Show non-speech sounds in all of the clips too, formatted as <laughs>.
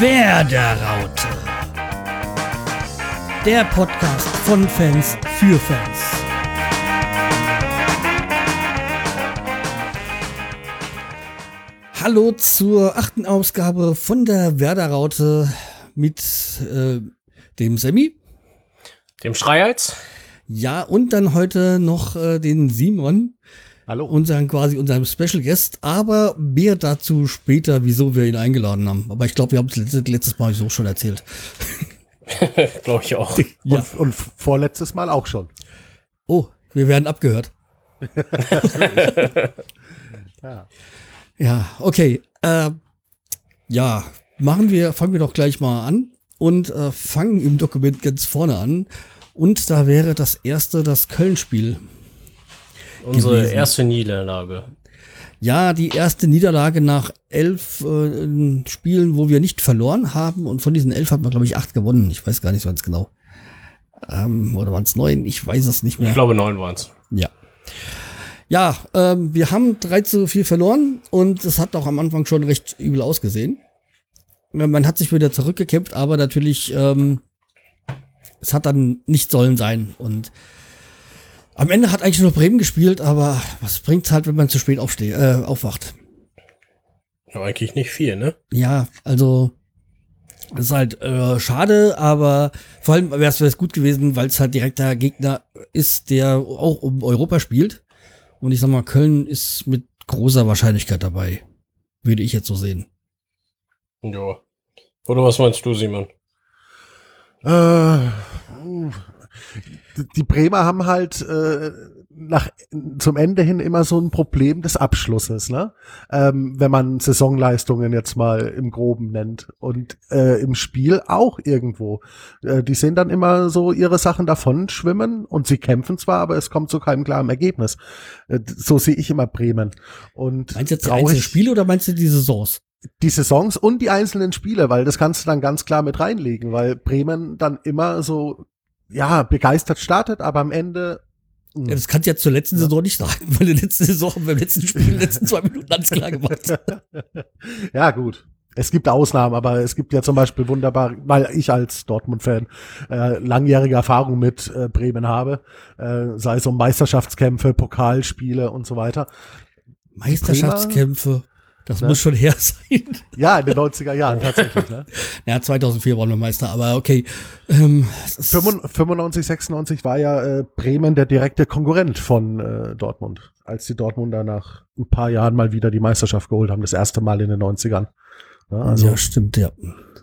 Werderaute. Der Podcast von Fans für Fans. Hallo zur achten Ausgabe von der Werderaute mit äh, dem Sammy. Dem Schreihals. Ja, und dann heute noch äh, den Simon. Hallo. Unseren quasi unserem Special Guest, aber mehr dazu später, wieso wir ihn eingeladen haben. Aber ich glaube, wir haben es letztes, letztes Mal so schon erzählt. <laughs> Glaube ich auch. Ja. Und, und vorletztes Mal auch schon. Oh, wir werden abgehört. <laughs> Ja. Ja, okay. Äh, ja, machen wir, fangen wir doch gleich mal an und äh, fangen im Dokument ganz vorne an. Und da wäre das erste das Köln-Spiel. Unsere gewesen. erste Niederlage. Ja, die erste Niederlage nach elf äh, Spielen, wo wir nicht verloren haben. Und von diesen elf hat man, glaube ich, acht gewonnen. Ich weiß gar nicht so ganz genau. Ähm, oder waren es neun? Ich weiß es nicht mehr. Ich glaube, neun waren's. Ja. Ja, ähm, wir haben 3 zu 4 verloren und es hat auch am Anfang schon recht übel ausgesehen. Man hat sich wieder zurückgekämpft, aber natürlich, ähm, es hat dann nicht sollen sein. Und am Ende hat eigentlich nur Bremen gespielt, aber was bringt's halt, wenn man zu spät aufsteht, äh, aufwacht? Ja, eigentlich nicht viel, ne? Ja, also das ist halt äh, schade, aber vor allem wäre es gut gewesen, weil es halt direkter Gegner ist, der auch um Europa spielt. Und ich sag mal, Köln ist mit großer Wahrscheinlichkeit dabei. Würde ich jetzt so sehen. Ja. Oder was meinst du, Simon? Äh, die Bremer haben halt äh, nach zum Ende hin immer so ein Problem des Abschlusses, ne? Ähm, wenn man Saisonleistungen jetzt mal im Groben nennt und äh, im Spiel auch irgendwo. Äh, die sehen dann immer so ihre Sachen davon schwimmen und sie kämpfen zwar, aber es kommt zu keinem klaren Ergebnis. Äh, so sehe ich immer Bremen. Und Meinst du jetzt die einzelnen Spiele oder meinst du die Saisons? die Saisons und die einzelnen Spiele, weil das kannst du dann ganz klar mit reinlegen, weil Bremen dann immer so, ja, begeistert startet, aber am Ende, hm, Ja, das kannst du ja zur letzten Saison nicht sagen, weil die letzte Saison beim letzten <laughs> Spiel, in den letzten zwei Minuten alles klar gemacht. <laughs> ja gut. Es gibt Ausnahmen, aber es gibt ja zum Beispiel wunderbar, weil ich als Dortmund-Fan äh, langjährige Erfahrung mit äh, Bremen habe, äh, sei es um Meisterschaftskämpfe, Pokalspiele und so weiter. Meisterschaftskämpfe, das Ne? muss schon her sein. Ja, in den 90er Jahren tatsächlich. Ne? <laughs> Ja, 2004 waren wir Meister, aber okay. Ähm, es ist- 95, 96 war ja äh, Bremen der direkte Konkurrent von äh, Dortmund, als die Dortmunder nach ein paar Jahren mal wieder die Meisterschaft geholt haben, das erste Mal in den 90ern. Ja, also ja, stimmt, ja.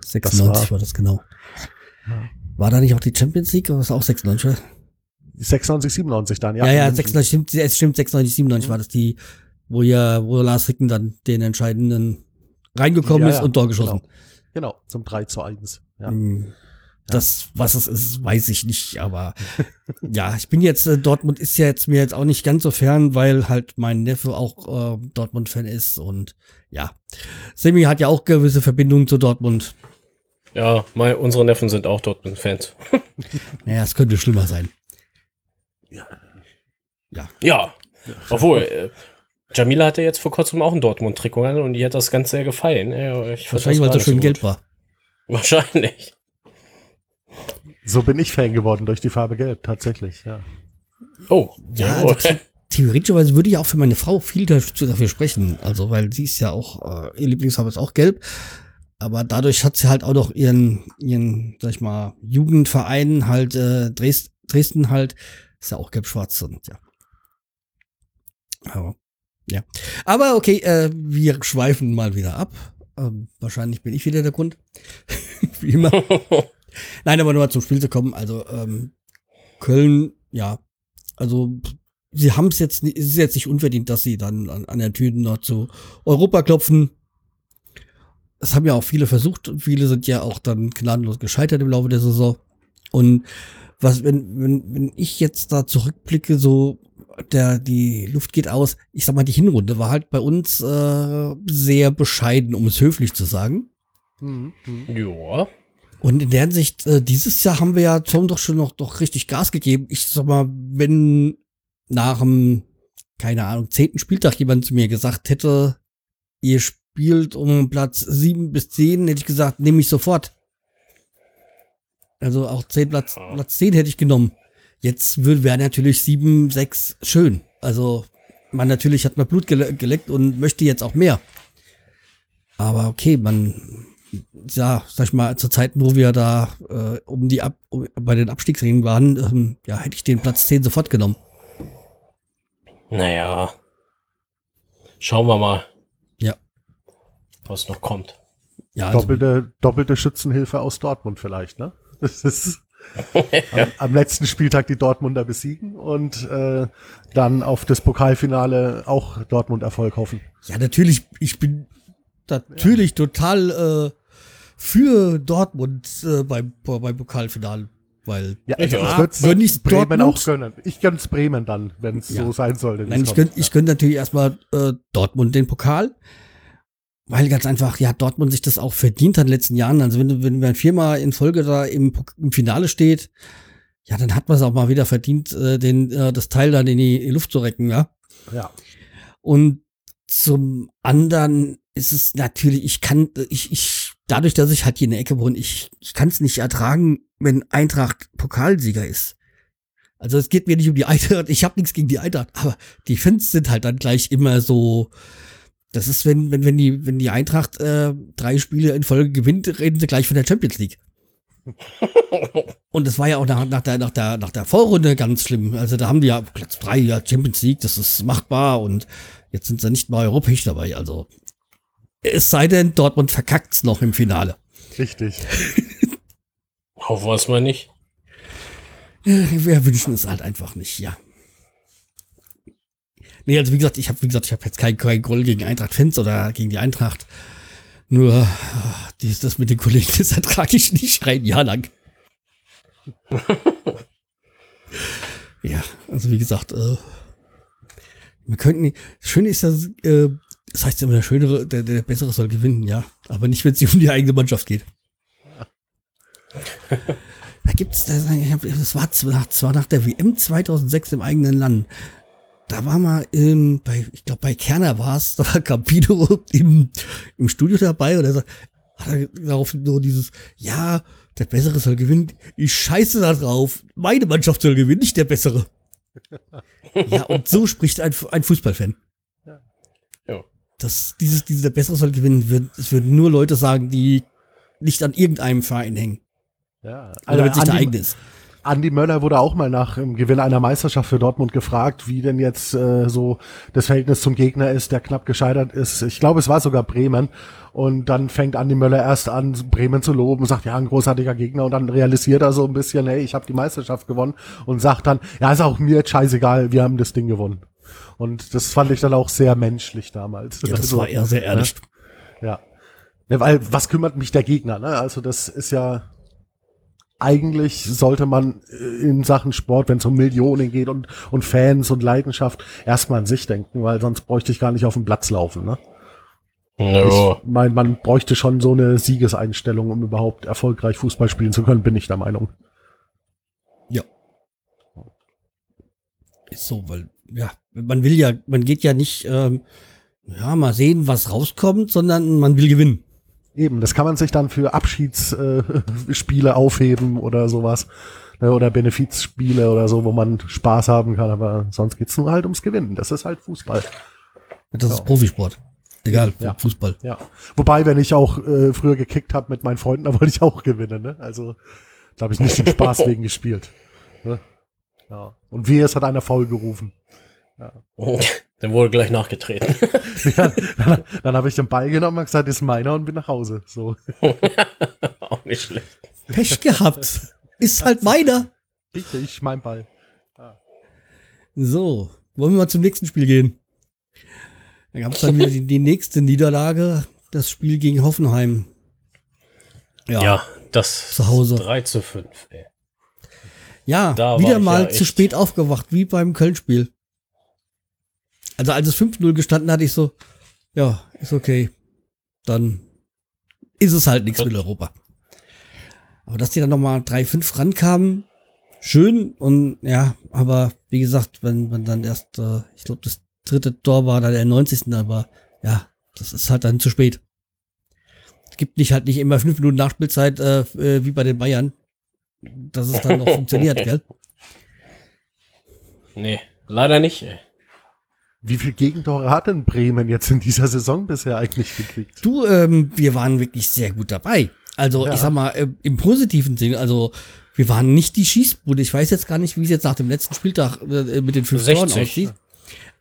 96 war- war, das genau. War da nicht auch die Champions League? Oder was auch 96? oder? 96, 97 dann, ja. Ja, ja, In- 96 stimmt, es stimmt, 96, 97 war das die, wo ja, wo Lars Ricken dann den entscheidenden reingekommen Ja, ist ja, und Tor geschossen. Genau, zum 3 zu 1. Ja. Hm, Das, was es ist, weiß ich nicht, aber <laughs> ja, ich bin jetzt, äh, Dortmund ist ja jetzt mir jetzt auch nicht ganz so fern, weil halt mein Neffe auch äh, Dortmund-Fan ist und ja. Semi hat ja auch gewisse Verbindungen zu Dortmund. Ja, mein, unsere Neffen sind auch Dortmund-Fans. <laughs> Naja, es könnte schlimmer sein. Ja. Obwohl, äh, Jamila hatte jetzt vor kurzem auch ein Dortmund-Trikot an und die hat das ganz sehr gefallen. Ja, ich Wahrscheinlich, das weil nicht schön gelb war. Wahrscheinlich. So bin ich Fan geworden durch die Farbe Gelb, tatsächlich, ja. Oh, Ja, ja. also, the- theoretischerweise würde ich auch für meine Frau viel dazu- dafür sprechen. Also, weil sie ist ja auch, äh, ihr Lieblingsfarbe ist auch gelb. Aber dadurch hat sie halt auch noch ihren, ihren, sag ich mal, Jugendverein halt, äh, Dresden, Dresden halt, ist ja auch gelb-schwarz und ja. Aber, ja. Aber okay, äh, wir schweifen mal wieder ab. Ähm, wahrscheinlich bin ich wieder der Grund. <laughs> Wie immer. <laughs> Nein, aber nur mal zum Spiel zu kommen. Also ähm, Köln, ja, also sie haben es jetzt, es ist jetzt nicht unverdient, dass sie dann an, an der Tür noch zu Europa klopfen. Es haben ja auch viele versucht und viele sind ja auch dann gnadenlos gescheitert im Laufe der Saison. Und was, wenn, wenn, wenn ich jetzt da zurückblicke, so der, die Luft geht aus, ich sag mal, die Hinrunde war halt bei uns äh, sehr bescheiden, um es höflich zu sagen. Mhm. mhm. ja. Und in der Hinsicht, äh, dieses Jahr haben wir ja Tom doch schon noch doch richtig Gas gegeben. Ich sag mal, wenn nach dem, keine Ahnung, zehnten Spieltag jemand zu mir gesagt hätte, ihr, sp- spielt um Platz sieben bis zehn, hätte ich gesagt, nehme ich sofort. Also auch zehn Platz. Platz zehn hätte ich genommen. Jetzt würde wäre natürlich sieben, sechs schön. Also man natürlich hat man Blut gele geleckt und möchte jetzt auch mehr. Aber okay, man, ja, sag ich mal, zur Zeit, wo wir da äh, um die Ab um, bei den Abstiegsringen waren, ähm, ja, hätte ich den Platz 10 sofort genommen. Naja. Schauen wir mal. Ja. Was noch kommt. Ja, also, Doppelte, doppelte Schützenhilfe aus Dortmund vielleicht, ne? <laughs> Das ist am, am letzten Spieltag die Dortmunder besiegen und äh, dann auf das Pokalfinale auch Dortmund Erfolg hoffen. ja, natürlich, ich bin natürlich total äh, für Dortmund äh, beim, beim Pokalfinale, weil Ja, Ich würd's Wenn nicht Bremen Dortmund- auch gönnen. Ich gönn's Bremen dann, wenn es Ja. so sein sollte. Nein, ich gönn, kommt. ich gönn natürlich erstmal äh, Dortmund den Pokal, weil ganz einfach, ja, Dortmund sich das auch verdient hat in den letzten Jahren. Also wenn, wenn man viermal in Folge da im, im Finale steht, ja, dann hat man es auch mal wieder verdient, äh, den, äh, das Teil dann in die, in die Luft zu recken, ja. ja. Und zum anderen ist es natürlich, ich kann, ich, ich, dadurch, dass ich halt hier in der Ecke wohne, ich, ich kann es nicht ertragen, wenn Eintracht Pokalsieger ist. Also es geht mir nicht um die Eintracht, ich habe nichts gegen die Eintracht, aber die Fans sind halt dann gleich immer so. Das ist, wenn, wenn, wenn die, wenn die Eintracht äh, drei Spiele in Folge gewinnt, reden sie gleich von der Champions League. <laughs> Und das war ja auch nach, nach, der, nach, der, nach der Vorrunde ganz schlimm. Also da haben die ja Platz drei, ja, Champions League, das ist machbar und jetzt sind sie nicht mal europäisch dabei. Also es sei denn, Dortmund verkackt's noch im Finale. Richtig. <laughs> Hoffen wir es mal nicht. Wir wünschen es halt einfach nicht, ja. Nee, also wie gesagt, ich habe wie gesagt, ich habe jetzt kein, kein Groll gegen Eintracht-Fans oder gegen die Eintracht. Nur ah, dies, das mit den Kollegen, <laughs> das ertrage ich nicht ein Jahr lang. <laughs> ja, also wie gesagt, äh, wir könnten, das Schöne ist, dass, äh, das heißt immer, der Schönere, der, der Bessere soll gewinnen, ja. Aber nicht, wenn es um die eigene Mannschaft geht. <laughs> Da gibt's, das, war zwar, zwar nach der WM 2006 im eigenen Land. Da war mal ähm, bei, ich glaube bei Kerner war es, <laughs> da war Campino im, im Studio dabei und er sagt, hat er darauf nur dieses, ja, der Bessere soll gewinnen. Ich scheiße da drauf. Meine Mannschaft soll gewinnen, nicht der Bessere. <laughs> ja, und so spricht ein, ein Fußballfan. Ja. Das, dieses, dieser Bessere soll gewinnen, wird, es würden nur Leute sagen, die nicht an irgendeinem Verein hängen. Ja. Oder wenn es nicht der eigene ist. Andi Möller wurde auch mal nach dem Gewinn einer Meisterschaft für Dortmund gefragt, wie denn jetzt äh, so das Verhältnis zum Gegner ist, der knapp gescheitert ist. Ich glaube, es war sogar Bremen. Und dann fängt Andi Möller erst an, Bremen zu loben, sagt, ja, ein großartiger Gegner. Und dann realisiert er so ein bisschen, hey, ich habe die Meisterschaft gewonnen. Und sagt dann, ja, ist auch mir jetzt scheißegal, wir haben das Ding gewonnen. Und das fand ich dann auch sehr menschlich damals. Ja, das Also, war eher sehr ehrlich. ja. ja. Weil, was kümmert mich der Gegner, ne? Also, das ist ja, eigentlich sollte man äh, in Sachen Sport, wenn es um Millionen geht und, und Fans und Leidenschaft, erstmal an sich denken, weil sonst bräuchte ich gar nicht auf den Platz laufen, ne? No. Ich mein, man bräuchte schon so eine Siegeseinstellung, um überhaupt erfolgreich Fußball spielen zu können, bin ich der Meinung. Ja. Ist so, weil, ja, man will ja, man geht ja nicht, ähm, ja, mal sehen, was rauskommt, sondern man will gewinnen. Eben, das kann man sich dann für Abschiedsspiele Spiele <laughs> aufheben oder sowas. Ne, oder Benefizspiele oder so, wo man Spaß haben kann, aber sonst geht's nur halt ums Gewinnen. Das ist halt Fußball. Das ist Ja. Profisport. Egal, Ja. Fußball. Ja. Wobei, wenn ich auch äh, früher gekickt habe mit meinen Freunden, <laughs> da wollte ich auch gewinnen. Ne? Also da habe ich nicht den Spaß <laughs> wegen gespielt. Ne? Ja. Und wie es hat einer faul gerufen. Dann wurde gleich nachgetreten. <laughs> Ja, dann dann habe ich den Ball genommen und gesagt, ist meiner und bin nach Hause. So. <laughs> Auch nicht schlecht. Pech gehabt. ist halt meiner. Richtig, mein Ball. So, wollen wir mal zum nächsten Spiel gehen. Da gab es dann wieder die, die nächste Niederlage, das Spiel gegen Hoffenheim. Ja, das Zu Hause. 3 zu 5. Ey. Ja, Da wieder ich mal ja zu spät aufgewacht, wie beim Köln-Spiel. Also als es 5-0 gestanden hat, ich so, ja, ist okay. Dann ist es halt nichts mit Europa. Aber dass die dann nochmal 3-5 rankamen, schön und ja, aber wie gesagt, wenn man dann erst, äh, ich glaube, das dritte Tor war dann der 90. aber ja, das ist halt dann zu spät. Es gibt nicht halt nicht immer fünf Minuten Nachspielzeit äh, äh, wie bei den Bayern, dass es dann noch <laughs> funktioniert, gell? Nee, leider nicht. ey. Wie viel Gegentore hat denn Bremen jetzt in dieser Saison bisher eigentlich gekriegt? Du, ähm, wir waren wirklich sehr gut dabei. Also Ja. ich sag mal, äh, im positiven Sinne, also wir waren nicht die Schießbude. Ich weiß jetzt gar nicht, wie es jetzt nach dem letzten Spieltag äh, mit den fünf 60. Toren aussieht.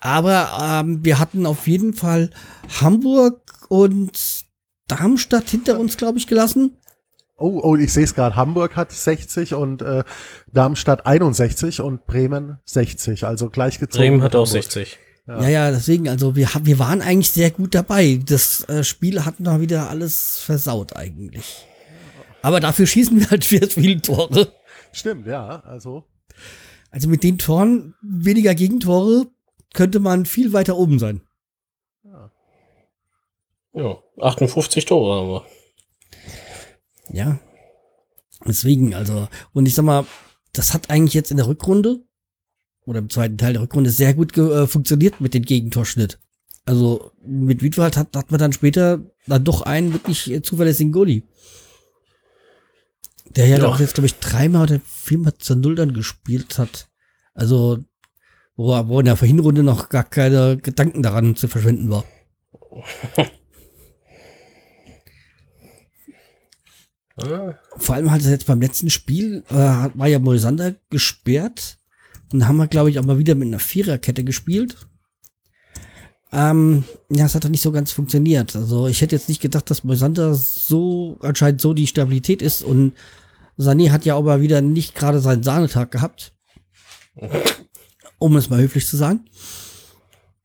Aber ähm, wir hatten auf jeden Fall Hamburg und Darmstadt hinter uns, glaube ich, gelassen. Oh, oh, ich sehe es gerade. Hamburg hat 60 und äh, Darmstadt 61 und Bremen 60. Also gleich gezogen. Bremen hat auch Hamburg. 60. Ja. Ja, ja, deswegen, also wir, wir waren eigentlich sehr gut dabei. Das äh, Spiel hat noch wieder alles versaut eigentlich. Aber dafür schießen wir halt sehr viele Tore. Stimmt, ja. Also Also mit den Toren, weniger Gegentore, könnte man viel weiter oben sein. Ja, 58 Tore haben wir. Ja. Deswegen, also, und ich sag mal, das hat eigentlich jetzt in der Rückrunde oder im zweiten Teil der Rückrunde sehr gut äh, funktioniert mit dem Gegentorschnitt. Also mit Wiedwald hat, hat man dann später dann doch einen wirklich äh, zuverlässigen Goalie. Der ja, doch jetzt, glaube ich, dreimal oder viermal zu Null dann gespielt hat. Also, wo, er- wo in der Hinrunde noch gar keine Gedanken daran zu verschwenden war. <laughs> Vor allem hat es jetzt beim letzten Spiel, äh, hat- war ja Moisander gesperrt. Und haben wir, glaube ich, auch mal wieder mit einer Viererkette gespielt. Ähm, ja, es hat doch nicht so ganz funktioniert. Also ich hätte jetzt nicht gedacht, dass Moisander so anscheinend so die Stabilität ist. Und Sané hat ja mal wieder nicht gerade seinen Sahnetag gehabt. Um es mal höflich zu sagen.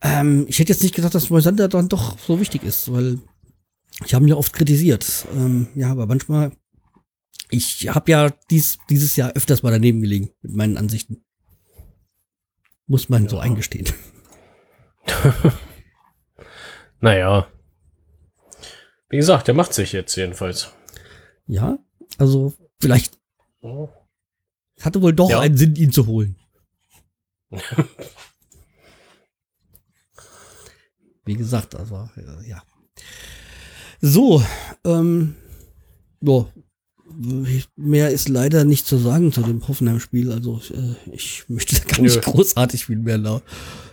Ähm, ich hätte jetzt nicht gedacht, dass Moisander dann doch so wichtig ist, weil ich habe ihn ja oft kritisiert. Ähm, ja, aber manchmal ich habe ja dies, dieses Jahr öfters mal daneben gelegen mit meinen Ansichten. Muss man so eingestehen. <laughs> naja. Wie gesagt, der macht sich jetzt jedenfalls. Ja, also vielleicht Oh. hatte wohl doch Ja. einen Sinn, ihn zu holen. <laughs> Wie gesagt, also äh, ja. So, ähm, ja, mehr ist leider nicht zu sagen zu dem Hoffenheim-Spiel. Also äh, ich möchte da <laughs> gar nicht Nö. großartig viel mehr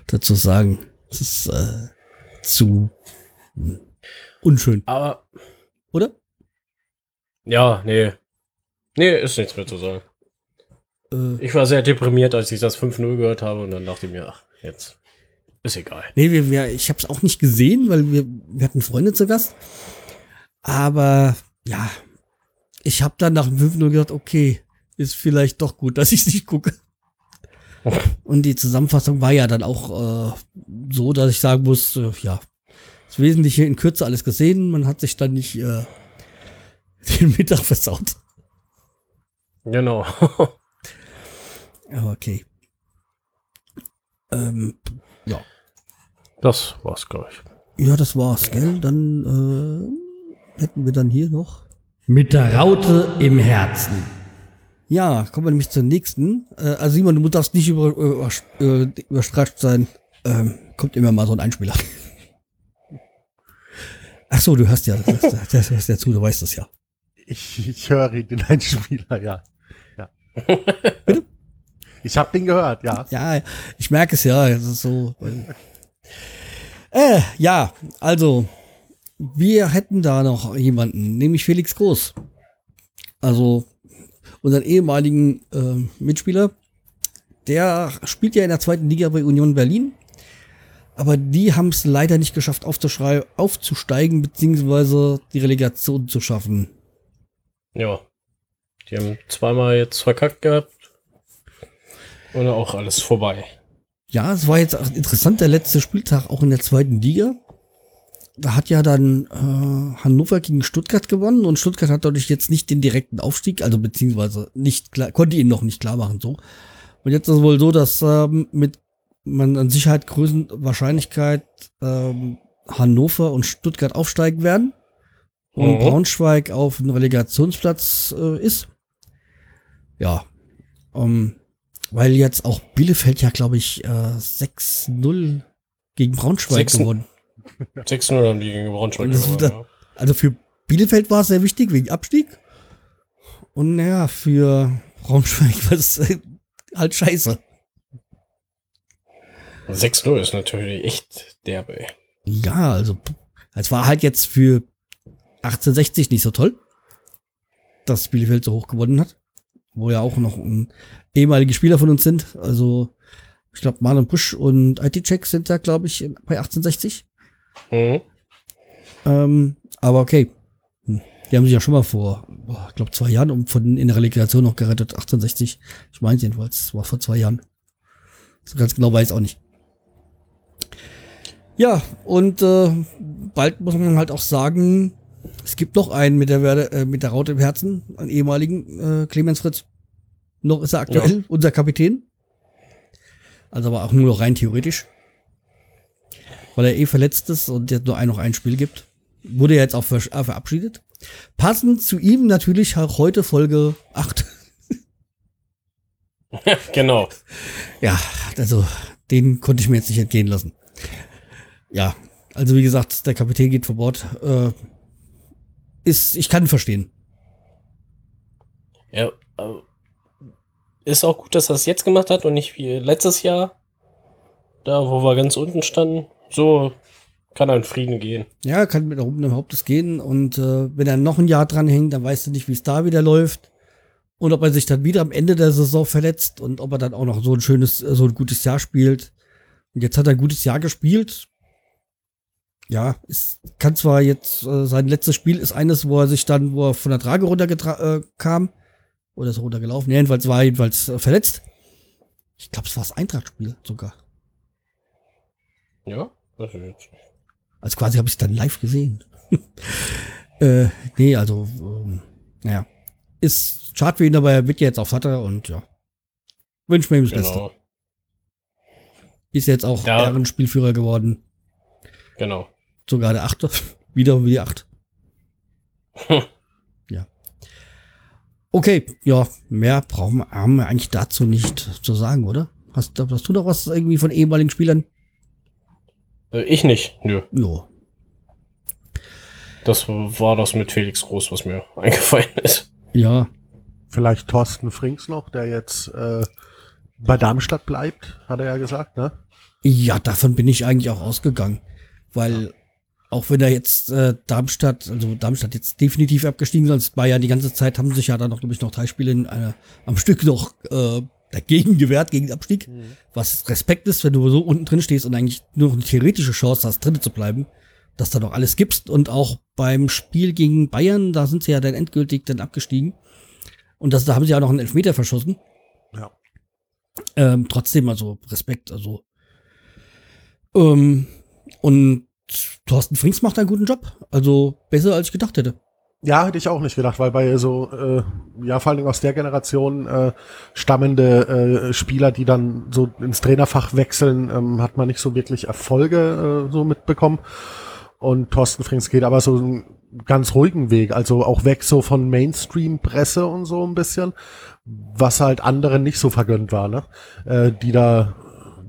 dazu sagen. Es ist äh, zu hm, unschön, Aber, oder? ja, nee. Nee, ist nichts mehr zu sagen. Äh, Ich war sehr deprimiert, als ich das 5-0 gehört habe und dann dachte ich mir, ach, jetzt ist egal. Nee, wir, wir, ich habe es auch nicht gesehen, weil wir, wir hatten Freunde zu Gast. Aber ja, ich habe dann nach dem 5 gedacht, okay, ist vielleicht doch gut, <laughs> dass ich nicht gucke. <laughs> Und die Zusammenfassung war ja dann auch äh, so, dass ich sagen muss, äh, ja, das Wesentliche in Kürze alles gesehen. Man hat sich dann nicht äh, <laughs> den Mittag versaut. Genau. Aber okay. Ähm, ja. Das war's, glaube ich. Ja, das war's, gell? Dann äh, hätten wir dann hier noch. Mit der Raute im Herzen. Ja, kommen wir nämlich zur nächsten. Äh, also Simon, du darfst nicht über, über, überstrascht sein. Ähm, kommt immer mal so ein Einspieler. Ach so, du hörst ja, das, das, das hörst ja zu, du weißt das ja. ich, ich höre den Einspieler, ja. ja. Ich habe den gehört, ja. Ja, ich merke es ja. Es ist so. Äh, ja, also wir hätten da noch jemanden, nämlich Felix Groß. Also unseren ehemaligen äh, Mitspieler. Der spielt ja in der zweiten Liga bei Union Berlin. Aber die haben es leider nicht geschafft, aufzusteigen, beziehungsweise die Relegation zu schaffen. Ja. Die haben zweimal jetzt verkackt gehabt. Und auch alles vorbei. Ja, es war jetzt auch interessant, der letzte Spieltag auch in der zweiten Liga. Da hat ja dann äh, Hannover gegen Stuttgart gewonnen und Stuttgart hat dadurch jetzt nicht den direkten Aufstieg, also beziehungsweise nicht klar, konnte ihn noch nicht klar machen so. Und jetzt ist es wohl so, dass ähm, mit man an Sicherheit größten Wahrscheinlichkeit ähm, Hannover und Stuttgart aufsteigen werden und Mhm. Braunschweig auf einen Relegationsplatz äh, ist. Ja, ähm, weil jetzt auch Bielefeld ja, glaube ich, äh, 6-0 gegen Braunschweig Sechs- gewonnen. 6-0 haben die gegen Braunschweig gewonnen. Also für Bielefeld war es sehr wichtig wegen Abstieg. Und naja, für Braunschweig war es äh, halt scheiße. 6-0 ist natürlich echt derbe. Ja, also es war halt jetzt für 1860 nicht so toll, dass Bielefeld so hoch gewonnen hat. Wo ja auch noch ein ehemalige Spieler von uns sind. Also ich glaube Marlon Busch und IT-Check sind da, glaube ich, bei 1860. Mhm. Ähm, aber okay. Hm. Die haben sich ja schon mal vor, ich glaube, zwei Jahren um von in der Relegation noch gerettet. 1860. Ich meine jedenfalls, es war vor zwei Jahren. So ganz genau weiß ich auch nicht. Ja, und äh, bald muss man halt auch sagen, es gibt noch einen mit der Werde, äh, mit der Raute im Herzen, einen ehemaligen äh, Clemens Fritz. Noch ist er aktuell unser Kapitän. Also aber auch nur noch rein theoretisch. Weil er eh verletzt ist und jetzt nur ein, noch ein Spiel gibt. Wurde ja jetzt auch ver äh, verabschiedet. Passend zu ihm natürlich auch heute Folge 8. <laughs> genau. Ja, also den konnte ich mir jetzt nicht entgehen lassen. Ja, also wie gesagt, der Kapitän geht vor Bord. Äh, ist, ich kann verstehen. Ja, äh, ist auch gut, dass er es jetzt gemacht hat und nicht wie letztes Jahr, da wo wir ganz unten standen. So kann er in Frieden gehen. Ja, kann mit erhobenem Hauptes gehen und äh, wenn er noch ein Jahr dran hängt, dann weißt du nicht, wie es da wieder läuft und ob er sich dann wieder am Ende der Saison verletzt und ob er dann auch noch so ein schönes, äh, so ein gutes Jahr spielt. Und jetzt hat er ein gutes Jahr gespielt. Ja, es kann zwar jetzt äh, sein letztes Spiel ist eines, wo er sich dann, wo er von der Trage runterkam äh, kam, oder ist er runtergelaufen. Ja, jedenfalls war er jedenfalls äh, verletzt. Ich glaube, es war das Eintracht-Spiel sogar. Ja. Also quasi habe ich es dann live gesehen. <laughs> äh, nee, also, ähm, naja. Ist schade für ihn, aber er wird ja jetzt auch Vater und ja. Wünsch mir ihm das Beste. Genau, Ist jetzt auch Ja. Ehrenspielführer geworden. genau. Sogar der Achte. <laughs> Wieder wie die Acht. <laughs> ja. Okay, ja, mehr brauchen wir, haben wir eigentlich dazu nicht zu sagen, oder? Hast, hast du noch was irgendwie von ehemaligen Spielern? Äh, Ich nicht, nö. Jo. Das war das mit Felix Groß, was mir <laughs> eingefallen ist. Ja, Vielleicht Thorsten Frings noch, der jetzt äh, bei Darmstadt bleibt, hat er ja gesagt, ne? Ja, davon bin ich eigentlich auch ausgegangen. Weil auch wenn er jetzt äh, Darmstadt, also Darmstadt jetzt definitiv abgestiegen, sonst Bayern die ganze Zeit haben sich ja dann noch, glaube ich, noch drei Spiele in einer, am Stück noch äh, dagegen gewehrt, gegen den Abstieg. Was Respekt ist, wenn du so unten drin stehst und eigentlich nur noch eine theoretische Chance hast, drin zu bleiben, dass da noch alles gibst. Und auch beim Spiel gegen Bayern, da sind sie ja dann endgültig dann abgestiegen. Und das, da haben sie ja noch einen Elfmeter verschossen. Ja. Ähm, trotzdem, also Respekt, also. Ähm, und Thorsten Frings macht einen guten Job. Also besser als ich gedacht hätte. Ja, hätte ich auch nicht gedacht, weil bei so, äh, ja, vor allen Dingen aus der Generation äh, stammende äh, Spieler, die dann so ins Trainerfach wechseln, ähm, hat man nicht so wirklich Erfolge äh, so mitbekommen. Und Thorsten Frings geht aber so einen ganz ruhigen Weg, also auch weg so von Mainstream-Presse und so ein bisschen, was halt anderen nicht so vergönnt war, ne? Äh, die da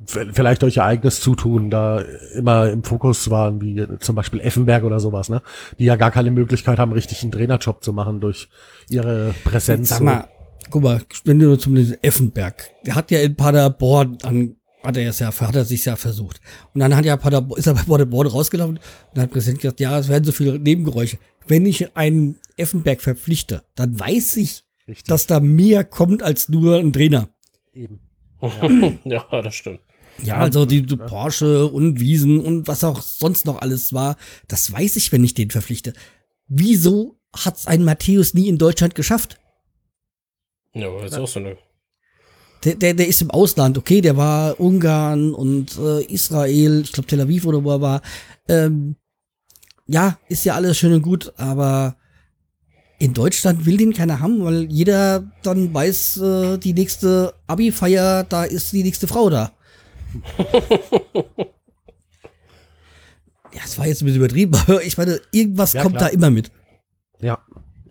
vielleicht durch ihr eigenes Zutun da immer im Fokus waren, wie zum Beispiel Effenberg oder sowas, ne? Die ja gar keine Möglichkeit haben, richtig einen Trainerjob zu machen durch ihre Präsenz. Sag mal, guck mal, wenn du zum Effenberg, der hat ja in Paderborn an, hat er es ja, hat er sich ja versucht. Und dann hat ja Paderborn, ist er bei Paderborn rausgelaufen und hat Präsident gesagt, ja, es werden so viele Nebengeräusche. Wenn ich einen Effenberg verpflichte, dann weiß ich. Richtig, dass da mehr kommt als nur ein Trainer. eben. <laughs> ja, das stimmt. Ja, also die, die Porsche und Wiesen und was auch sonst noch alles war, das weiß ich, wenn ich den verpflichte. Wieso hat's ein Matthäus nie in Deutschland geschafft? Ja, aber das ist auch so eine. Der, der, der ist im Ausland, okay, der war Ungarn und äh, Israel, ich glaube Tel Aviv oder wo er war. Ähm, ja, ist ja alles schön und gut, aber in Deutschland will den keiner haben, weil jeder dann weiß, äh, die nächste Abi-Feier, da ist die nächste Frau da. Ja, es war jetzt ein bisschen übertrieben, <laughs> aber ich meine, irgendwas Ja, kommt klar. da immer mit. Ja.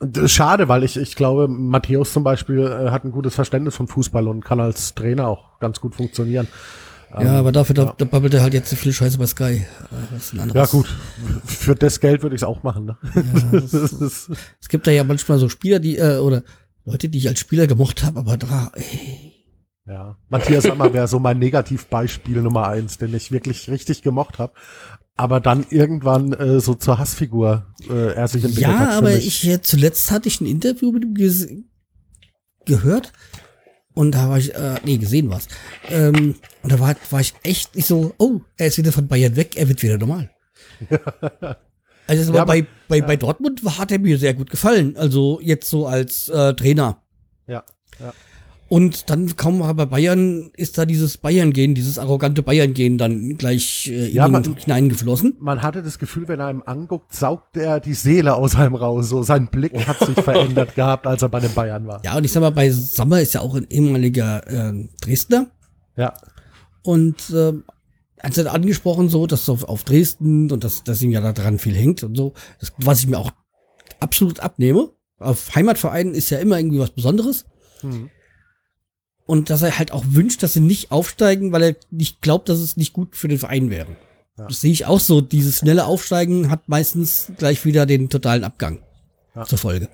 Ist schade, weil ich, ich glaube, Matthäus zum Beispiel äh, hat ein gutes Verständnis von Fußball und kann als Trainer auch ganz gut funktionieren. Ja, aber dafür, da, da babbelt er halt jetzt so viel Scheiße bei Sky. Äh, Ja gut, für das Geld würde ich es auch machen. Ne? Ja, das, <laughs> es gibt da ja manchmal so Spieler, die, äh, oder Leute, die ich als Spieler gemocht habe, aber da, ey, ja. Matthias Sammer wäre so mein Negativbeispiel Nummer eins, den ich wirklich richtig gemocht habe. Aber dann irgendwann äh, so zur Hassfigur äh, er sich entwickelt hat. Ja, aber ich, äh, zuletzt hatte ich ein Interview mit ihm gehört und da war ich, äh, nee, gesehen was. Ähm, und da war, war ich echt nicht so, oh, er ist wieder von Bayern weg, er wird wieder normal. <laughs> Also Ja, bei, bei, bei Dortmund hat er mir sehr gut gefallen. Also jetzt so als äh, Trainer. Ja, ja. Und dann kaum mal bei Bayern ist da dieses Bayern-Gehen, dieses arrogante Bayern-Gehen dann gleich äh, in Ja, ihn man- hineingeflossen. Man hatte das Gefühl, wenn er ihm anguckt, saugt er die Seele aus einem raus. So sein Blick hat sich <laughs> verändert gehabt, als er bei den Bayern war. Ja, und ich sag mal, bei Sammer ist ja auch ein ehemaliger äh, Dresdner. Ja, Und äh, hat dann angesprochen, so, dass auf, auf Dresden und dass, dass ihm ja daran viel hängt und so, das, was ich mir auch absolut abnehme. Auf Heimatvereinen ist ja immer irgendwie was Besonderes. Hm. Und dass er halt auch wünscht, dass sie nicht aufsteigen, weil er nicht glaubt, dass es nicht gut für den Verein wäre. Ja. Das sehe ich auch so. Dieses schnelle Aufsteigen hat meistens gleich wieder den totalen Abgang Ja. zur Folge.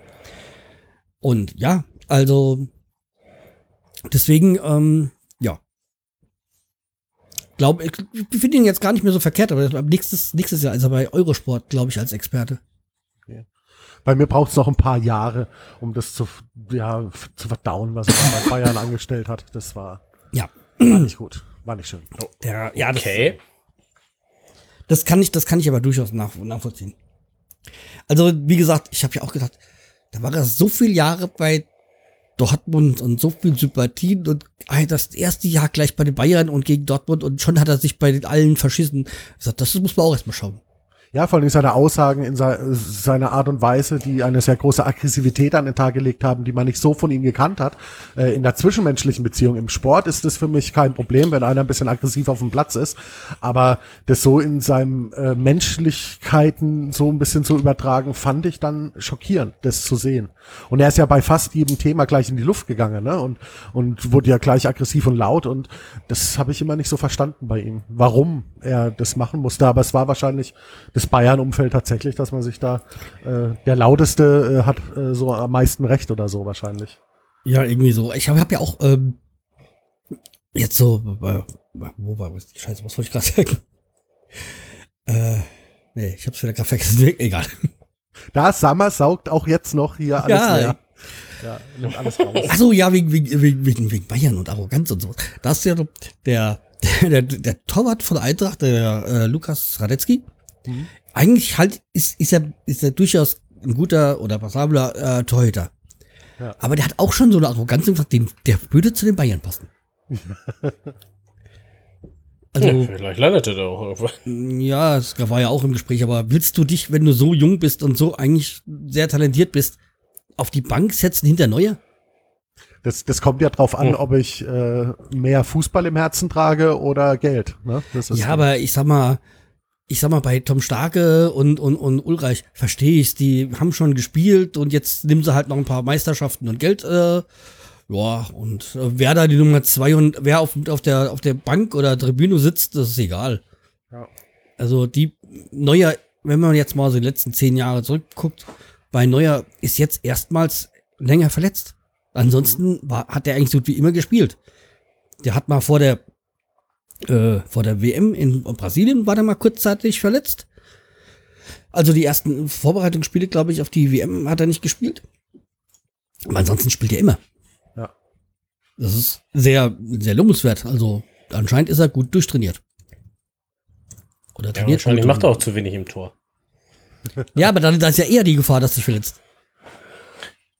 Und ja, also deswegen, ähm, ja. Glaube ich, ich finde ihn jetzt gar nicht mehr so verkehrt, aber ab nächstes, nächstes Jahr ist er bei Eurosport, glaube ich, als Experte. Bei mir braucht es noch ein paar Jahre, um das zu, ja, zu verdauen, was er bei Bayern <laughs> angestellt hat. Das war, Ja. war nicht gut. War nicht schön. Der, ja, das, Okay. Das kann ich, das kann ich aber durchaus nach, nachvollziehen. Also, wie gesagt, ich habe ja auch gedacht, da war er so viele Jahre bei Dortmund und so viel Sympathien und ey, das erste Jahr gleich bei den Bayern und gegen Dortmund und schon hat er sich bei den allen verschissen. Ich sag, das muss man auch erstmal schauen. Ja, vor allem seine Aussagen in se seiner Art und Weise, die eine sehr große Aggressivität an den Tag gelegt haben, die man nicht so von ihm gekannt hat. Äh, in der zwischenmenschlichen Beziehung im Sport ist das für mich kein Problem, wenn einer ein bisschen aggressiv auf dem Platz ist. Aber das so in seinem äh, Menschlichkeiten so ein bisschen zu übertragen, fand ich dann schockierend, das zu sehen. Und er ist ja bei fast jedem Thema gleich in die Luft gegangen, ne? Und, und wurde ja gleich aggressiv und laut. Und das habe ich immer nicht so verstanden bei ihm, warum er das machen musste. Aber es war wahrscheinlich das Bayern-Umfeld tatsächlich, dass man sich da äh, der lauteste äh, hat äh, so am meisten Recht oder so wahrscheinlich. Ja, irgendwie so. Ich habe hab ja auch ähm, jetzt so, äh, wo war was? Scheiße, was wollte ich gerade sagen? Äh, nee, ich hab's wieder gerade vergessen. <laughs> Egal. Da Sammer saugt auch jetzt noch hier alles Ja, leer. Ja, nimmt alles raus. Ach so, ja, wegen, wegen, wegen, wegen Bayern und Arroganz und so. Das ist ja der, <laughs> der, der, der Torwart von Eintracht, der äh, Lukas Radetzky. Mhm. Eigentlich halt ist, ist er, ist er durchaus ein guter oder passabler äh, Torhüter. Ja. Aber der hat auch schon so eine Arroganz gesagt, den, der würde zu den Bayern passen. <laughs> Also, Ja, vielleicht landet er da auch irgendwann. ja, es war ja auch im Gespräch, aber willst du dich, wenn du so jung bist und so eigentlich sehr talentiert bist, auf die Bank setzen hinter Neuer? Das, das kommt ja drauf an, Hm. ob ich äh, mehr Fußball im Herzen trage oder Geld. Ne? Das ist Ja, aber ich sag mal, ich sag mal, bei Tom Starke und, und, und Ulreich verstehe ich's, die haben schon gespielt und jetzt nehmen sie halt noch ein paar Meisterschaften und Geld, äh, ja, und äh, wer da die Nummer zwei und wer auf, auf der, auf der Bank oder Tribüne sitzt, das ist egal. Ja. Also die Neuer, wenn man jetzt mal so die letzten zehn Jahre zurückguckt, bei Neuer ist jetzt erstmals länger verletzt. Ansonsten war, hat er eigentlich so gut wie immer gespielt. Der hat mal vor der äh, vor der WM in Brasilien war der mal kurzzeitig verletzt. Also die ersten Vorbereitungsspiele, glaube ich, auf die WM hat er nicht gespielt. Aber ansonsten spielt er immer. Ja. Das ist sehr, sehr lobenswert. Also anscheinend ist er gut durchtrainiert. Oder Ja, trainiert wahrscheinlich gut. macht er auch zu wenig im Tor. Ja, aber dann da ist ja eher die Gefahr, dass du dich verletzt.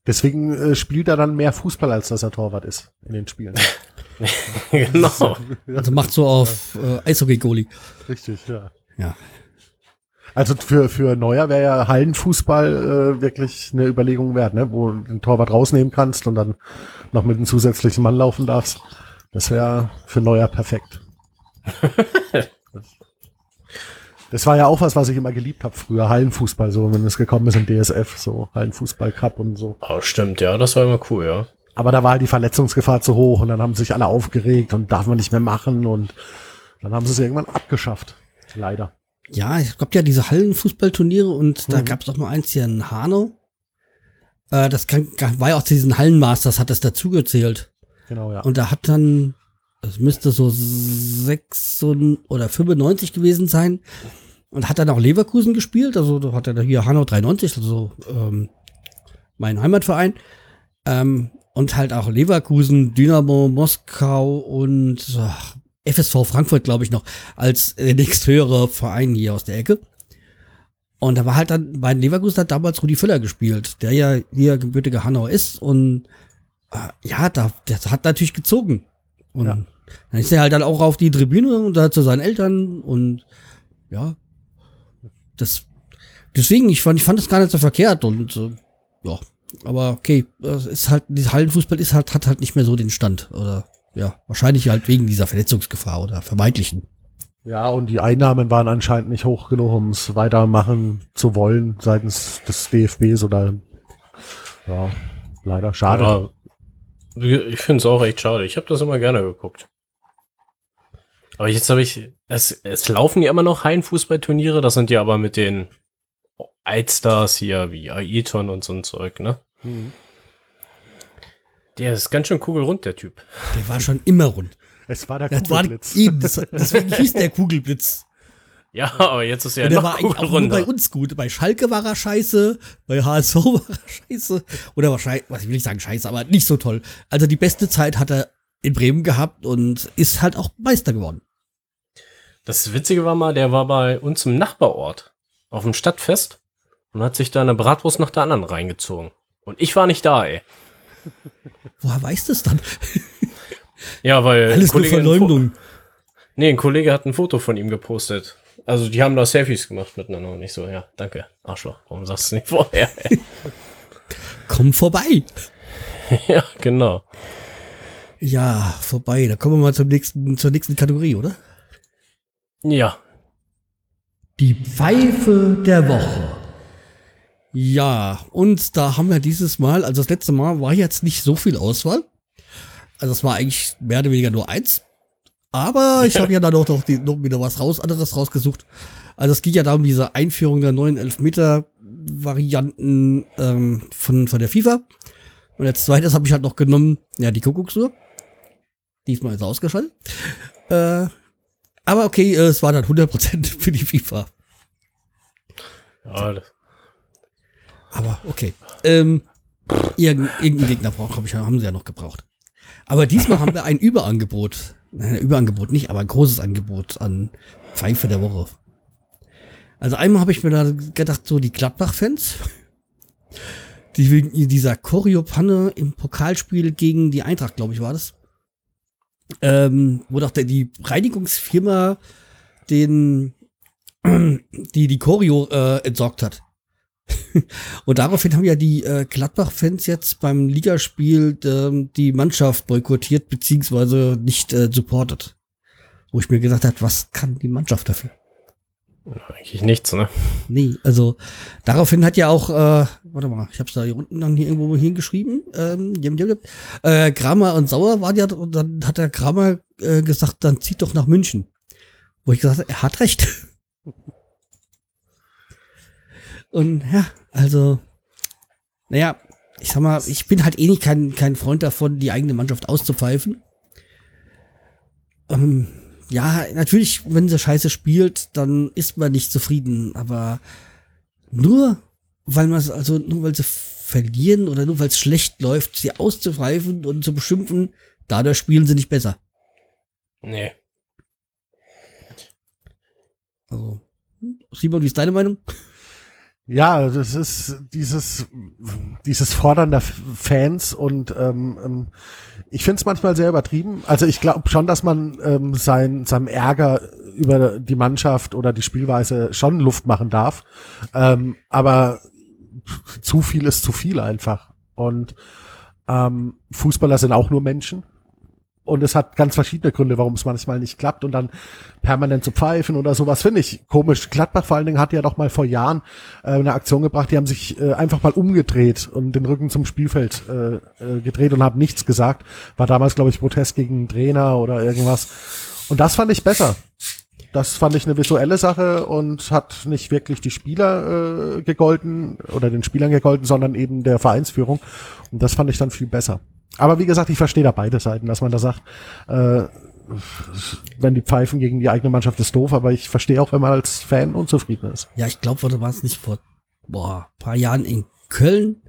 Deswegen äh, spielt er dann mehr Fußball, als dass er Torwart ist in den Spielen. <laughs> genau. Also macht so auf äh, Eishockey-Goalie. Richtig, ja. Ja. Also für, für Neuer wäre ja Hallenfußball äh, wirklich eine Überlegung wert, ne? wo du den Torwart rausnehmen kannst und dann noch mit einem zusätzlichen Mann laufen darfst. Das wäre für Neuer perfekt. <laughs> das war ja auch was, was ich immer geliebt habe früher, Hallenfußball, so wenn es gekommen ist im DSF, so Hallenfußball Cup und so. Oh, stimmt, ja, das war immer cool, ja. Aber da war halt die Verletzungsgefahr zu hoch und dann haben sich alle aufgeregt und darf man nicht mehr machen und Dann haben sie es irgendwann abgeschafft. Leider. Ja, es gab ja diese Hallenfußballturniere und da Mhm. gab es auch mal eins hier in Hanau. Äh, das kann, war ja auch zu diesen Hallenmasters, hat das dazugezählt. Genau, ja. Und da hat dann, es müsste so 6 oder 95 gewesen sein. Und hat dann auch Leverkusen gespielt. Also da hat er hier Hanau 93, also ähm, mein Heimatverein. Ähm, und halt auch Leverkusen, Dynamo, Moskau und ach, FSV Frankfurt, glaube ich, noch, als der nächsthöhere Verein hier aus der Ecke. Und da war halt dann bei Leverkusen hat damals Rudi Völler gespielt, der ja hier gebürtiger Hanauer ist. Und äh, ja, da, der hat natürlich gezogen. Und Ja. dann ist er halt dann auch auf die Tribüne und da zu seinen Eltern und ja, das deswegen, ich fand, ich fand das gar nicht so verkehrt und äh, ja, aber okay, es ist halt, dieser Hallenfußball ist halt, hat halt nicht mehr so den Stand oder ja, wahrscheinlich halt wegen dieser Verletzungsgefahr oder vermeintlichen. Ja, und die Einnahmen waren anscheinend nicht hoch genug, um es weitermachen zu wollen seitens des DFBs oder ja, leider schade. Aber ich finde es auch echt schade. Ich habe das immer gerne geguckt. Aber jetzt habe ich, es, es laufen ja immer noch Hallenfußballturniere, das sind ja aber mit den Altstars hier wie Ayrton und so ein Zeug, ne? Mhm. Der ist ganz schön kugelrund, der Typ. Der war schon immer rund. Es war der Das war Kugelblitz. eben, das, deswegen hieß der Kugelblitz. Ja, aber jetzt ist er Und der noch war eigentlich auch nur bei uns gut. Bei Schalke war er scheiße, bei HSV <laughs> war er scheiße. Oder wahrscheinlich, was ich will nicht sagen scheiße, aber nicht so toll. Also die beste Zeit hat er in Bremen gehabt und ist halt auch Meister geworden. Das Witzige war mal, der war bei uns im Nachbarort auf dem Stadtfest und hat sich da eine Bratwurst nach der anderen reingezogen. Und ich war nicht da, ey. <laughs> Woher weißt du es dann? Ja, weil Alles nur Verleumdung. Nee, ein Kollege hat ein Foto von ihm gepostet. Also die haben da Selfies gemacht miteinander und ich so, ja, danke, Arschloch. Warum sagst du nicht vorher? <laughs> Komm vorbei. <laughs> ja, genau. Ja, vorbei. Da kommen wir mal zum nächsten, zur nächsten Kategorie, oder? Ja, Die Pfeife der Woche. Ja, und da haben wir dieses Mal, also das letzte Mal war jetzt nicht so viel Auswahl. Also es war eigentlich mehr oder weniger nur eins. Aber ich habe ja dann auch noch, die, noch wieder was raus, anderes rausgesucht. Also es ging ja darum, diese Einführung der neuen Elfmeter-Varianten ähm, von, von der FIFA. Und als zweites habe ich halt noch genommen, ja, die Kuckucksuhr. Diesmal ist er ausgeschaltet. Äh, aber okay, äh, es war dann 100% <laughs> für die FIFA. ja Aber okay. Ähm, irgendein, irgendein Gegner braucht, glaube ich, haben sie ja noch gebraucht. Aber diesmal haben wir ein Überangebot. Überangebot nicht, aber ein großes Angebot an Pfeife der Woche. Also einmal habe ich mir da gedacht, so die Gladbach-Fans, <laughs> die wegen dieser Choreo-Panne im Pokalspiel gegen die Eintracht, glaube ich, war das. Ähm, wo doch der, die Reinigungsfirma den, <clears throat> die die Choreo äh, entsorgt hat. <laughs> Und daraufhin haben ja die äh, Gladbach-Fans jetzt beim Ligaspiel ähm, die Mannschaft boykottiert beziehungsweise nicht äh, supportet. Wo ich mir gesagt habe, was kann die Mannschaft dafür? eigentlich nichts, ne? Nee, also daraufhin hat ja auch, äh, warte mal, ich habe es da hier unten dann hier irgendwo hingeschrieben. Ähm, jim, jim, jim. äh, Kramer und Sauer waren ja, und dann hat der Kramer äh, gesagt, dann zieht doch nach München. Wo ich gesagt habe, er hat recht. <laughs> und ja, also, naja, ich sag mal, ich bin halt eh nicht kein, kein Freund davon, die eigene Mannschaft auszupfeifen. Ähm, ja, natürlich, wenn sie scheiße spielt, dann ist man nicht zufrieden, aber nur weil man es, also nur weil sie verlieren oder nur weil es schlecht läuft, sie auszupfeifen und zu beschimpfen, dadurch spielen sie nicht besser. Nee. Also, Simon, wie ist deine Meinung? Ja, das ist dieses, dieses Fordern der Fans und ähm, ähm, ich finde es manchmal sehr übertrieben. Also ich glaube schon, dass man ähm, sein, seinem Ärger über die Mannschaft oder die Spielweise schon Luft machen darf. Ähm, aber zu viel ist zu viel einfach. Und ähm, Fußballer sind auch nur Menschen. Und es hat ganz verschiedene Gründe, warum es manchmal nicht klappt und dann permanent zu pfeifen oder sowas finde ich komisch. Gladbach vor allen Dingen hat ja doch mal vor Jahren äh, eine Aktion gebracht, die haben sich äh, einfach mal umgedreht und den Rücken zum Spielfeld äh, äh, gedreht und haben nichts gesagt. War damals, glaube ich, Protest gegen einen Trainer oder irgendwas. Und das fand ich besser. Das fand ich eine visuelle Sache und hat nicht wirklich die Spieler äh, gegolten oder den Spielern gegolten, sondern eben der Vereinsführung. Und das fand ich dann viel besser. Aber wie gesagt, ich verstehe da beide Seiten, dass man da sagt, äh, wenn die pfeifen gegen die eigene Mannschaft ist doof, aber ich verstehe auch, wenn man als Fan unzufrieden ist. Ja, ich glaube, war es nicht vor boah, paar Jahren in Köln,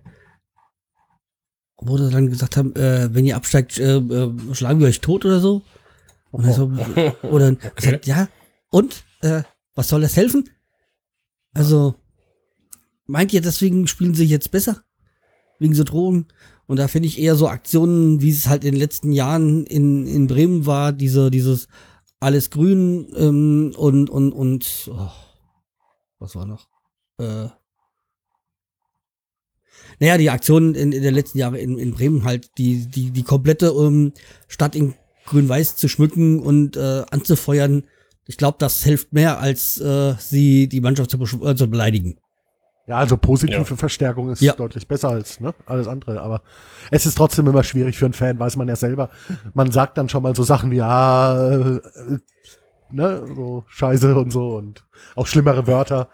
wo sie dann gesagt haben, äh, wenn ihr absteigt, äh, äh, schlagen wir euch tot oder so. Und dann so, <laughs> oder gesagt, ja, und äh, was soll das helfen? Also, meint ihr, deswegen spielen sie jetzt besser? Wegen so Drohungen? Und da finde ich eher so Aktionen, wie es halt in den letzten Jahren in, in Bremen war, diese, dieses alles grün ähm, und, und, und oh, was war noch? Äh, naja, die Aktionen in, in den letzten Jahren in, in Bremen halt, die, die, die komplette ähm, Stadt in grün-weiß zu schmücken und äh, anzufeuern, ich glaube, das hilft mehr, als äh, sie die Mannschaft zu, äh, zu beleidigen. Ja, also positive ja. Verstärkung ist ja. deutlich besser als ne, alles andere. Aber es ist trotzdem immer schwierig für einen Fan, weiß man ja selber. Man sagt dann schon mal so Sachen wie, ja, äh, ne, so Scheiße und so und auch schlimmere Wörter.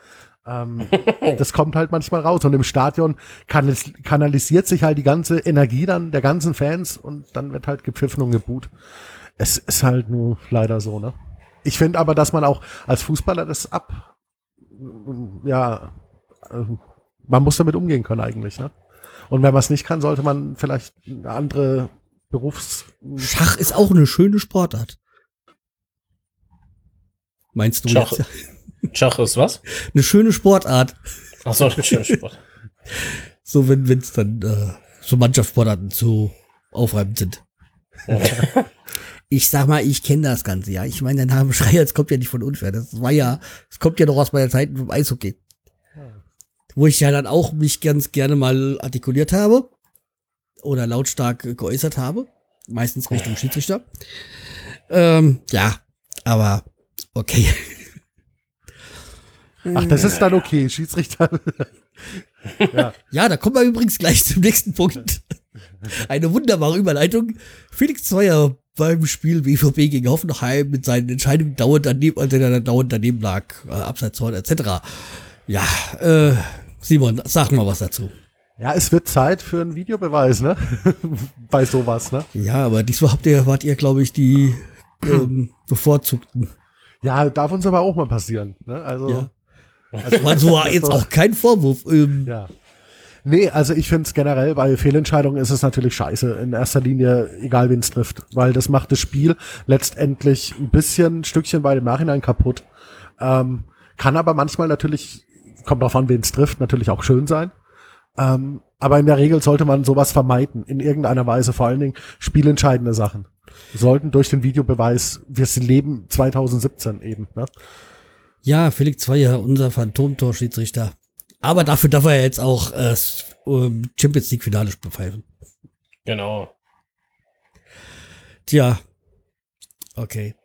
Ähm, <laughs> das kommt halt manchmal raus. Und im Stadion kanalisiert sich halt die ganze Energie dann der ganzen Fans und dann wird halt gepfiffen und geboot. Es ist halt nur leider so, ne? Ich finde aber, dass man auch als Fußballer das ab, ja, man muss damit umgehen können eigentlich, ne? Und wenn man es nicht kann, sollte man vielleicht eine andere Berufs... Schach ist auch eine schöne Sportart. Meinst du Schach, jetzt? <laughs> Schach ist was? Eine schöne Sportart. Ach so, eine schöne Sportart. <laughs> so, wenn es dann äh, so Mannschaftssportarten zu aufreibend sind. <laughs> ich sag mal, ich kenne das Ganze, ja. Ich meine, der Name Schreier, das kommt ja nicht von unfair. Das war ja, das kommt ja noch aus meiner Zeit vom Eishockey. Wo ich ja dann auch mich ganz gerne mal artikuliert habe oder lautstark geäußert habe. Meistens Richtung Schiedsrichter. Ähm, ja, aber okay. Ach, das ist dann okay, Schiedsrichter. <laughs> ja. ja, da kommen wir übrigens gleich zum nächsten Punkt. Eine wunderbare Überleitung. Felix Zweier beim Spiel BVB gegen Hoffenheim mit seinen Entscheidungen dauernd daneben, also der dauernd daneben lag, äh, Abseitshorn etc. Ja, äh, Simon, sag mal was dazu. Ja, es wird Zeit für einen Videobeweis, ne? <laughs> Bei sowas, ne? Ja, aber diesmal habt ihr, wart ihr, glaube ich, die ähm, bevorzugten. Ja, darf uns aber auch mal passieren, ne? Also. Ja. Also, also war <laughs> jetzt auch kein Vorwurf. Ähm, ja. Nee, also ich finde es generell bei Fehlentscheidungen ist es natürlich scheiße. In erster Linie, egal wen es trifft. Weil das macht das Spiel letztendlich ein bisschen, ein Stückchen bei dem Nachhinein kaputt. Ähm, kann aber manchmal natürlich, kommt drauf an, wen es trifft, natürlich auch schön sein. Ähm, aber in der Regel sollte man sowas vermeiden, in irgendeiner Weise, vor allen Dingen spielentscheidende Sachen. Sollten durch den Videobeweis, wir leben 2017 eben, ne? Ja, Felix Zweier, unser Phantomtorschiedsrichter. Aber dafür darf er jetzt auch äh, Champions League Finale bepfeifen. Genau. Tja. Okay.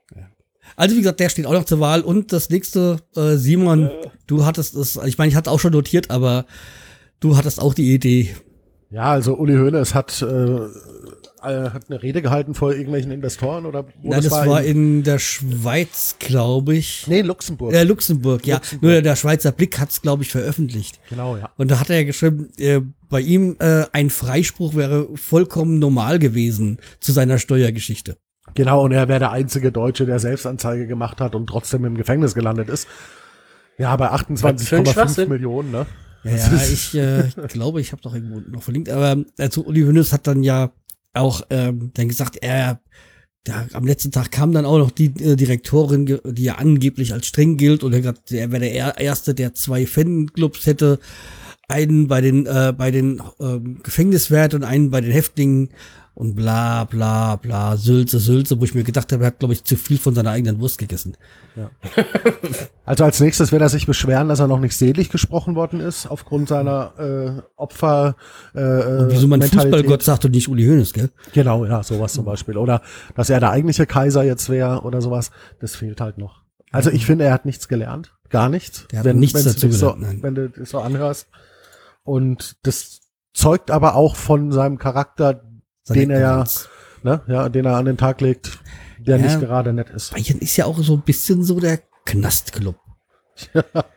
Also wie gesagt, der steht auch noch zur Wahl. Und das nächste, äh, Simon, äh. du hattest es, ich meine, ich hatte auch schon notiert, aber du hattest auch die Idee. Ja, also Uli Hoeneß hat äh, äh, hat eine Rede gehalten vor irgendwelchen Investoren oder wo Nein, das, das war, in, in der Schweiz, glaube ich. Nee, Luxemburg. Äh, Luxemburg, ja. Luxemburg. Nur der Schweizer Blick hat es, glaube ich, veröffentlicht. Genau, ja. Und da hat er ja geschrieben, äh, bei ihm äh, ein Freispruch wäre vollkommen normal gewesen zu seiner Steuergeschichte. Genau, und er wäre der einzige Deutsche, der Selbstanzeige gemacht hat und trotzdem im Gefängnis gelandet ist. Ja, bei 28,5 Millionen, ne? Ja, ja ich äh, <laughs> glaube, ich habe doch irgendwo noch verlinkt. Aber also Uli Hoeneß hat dann ja auch ähm, dann gesagt, er da, am letzten Tag kam dann auch noch die äh, Direktorin, die ja angeblich als streng gilt, und er, gesagt, er wäre der Erste, der zwei Fanclubs hätte, einen bei den äh, bei den äh, Gefängniswärten und einen bei den Häftlingen und bla bla bla, Sülze, Sülze, wo ich mir gedacht habe, er hat, glaube ich, zu viel von seiner eigenen Wurst gegessen. Ja. <laughs> also als nächstes wird er sich beschweren, dass er noch nicht selig gesprochen worden ist, aufgrund seiner äh, Opfer. Äh, und wieso man Fußballgott sagt und nicht Uli Hoeneß, gell? Genau, ja, sowas zum Beispiel. Oder dass er der eigentliche Kaiser jetzt wäre oder sowas. Das fehlt halt noch. Also ich finde, er hat nichts gelernt. Gar nichts. Der hat wenn, nichts dazu gelernt, so, nein. Wenn du das so anhörst. Und das zeugt aber auch von seinem Charakter, den er ja, ne, ja, den er an den Tag legt. der Ja. nicht gerade nett ist. Bayern ist ja auch so ein bisschen so der Knastclub.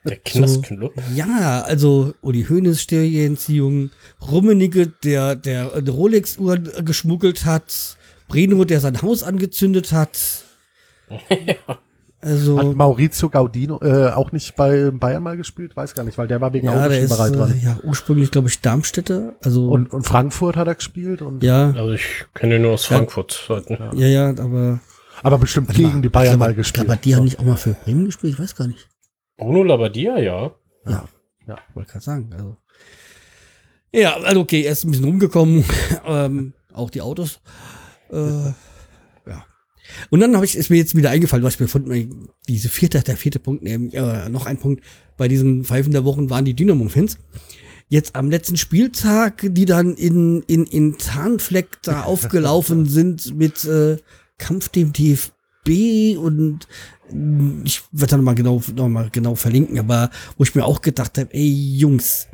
Der Knastclub. Ja, also Uli Hoeneß Stillentziehung, Rummenigge, der, der eine Rolex-Uhr geschmuggelt hat, Breno, der sein Haus angezündet hat. <laughs> Also, Hat Maurizio Gaudino äh, auch nicht bei Bayern mal gespielt? Weiß gar nicht, weil der war wegen ja, der ist Augenspielerei dran. äh, ja, ursprünglich, glaube ich, Darmstädter. Also, Und, und Frankfurt hat er gespielt und ja, Also ich kenne ihn nur aus Frankfurt. ja, ja, aber aber bestimmt Warte gegen mal, die Bayern mal gespielt. Aber die haben nicht auch mal für Bremen gespielt, ich weiß gar nicht. Bruno Labbadia, ja. Ja, Ja. wollte gerade sagen. Also. Ja, also okay, er ist ein bisschen rumgekommen, <laughs> ähm, auch die Autos. Äh, ja. Und dann habe ich, ist mir jetzt wieder eingefallen, was ich mir gefunden diese vierte, der vierte Punkt, äh, noch ein Punkt bei diesen Pfeifen der Wochen waren die Dynamo-Fans. Jetzt am letzten Spieltag, die dann in, in, in Tarnfleck da <laughs> aufgelaufen sind mit äh, Kampf dem DFB und ich werde dann mal genau, noch mal genau verlinken, aber wo ich mir auch gedacht habe, ey Jungs,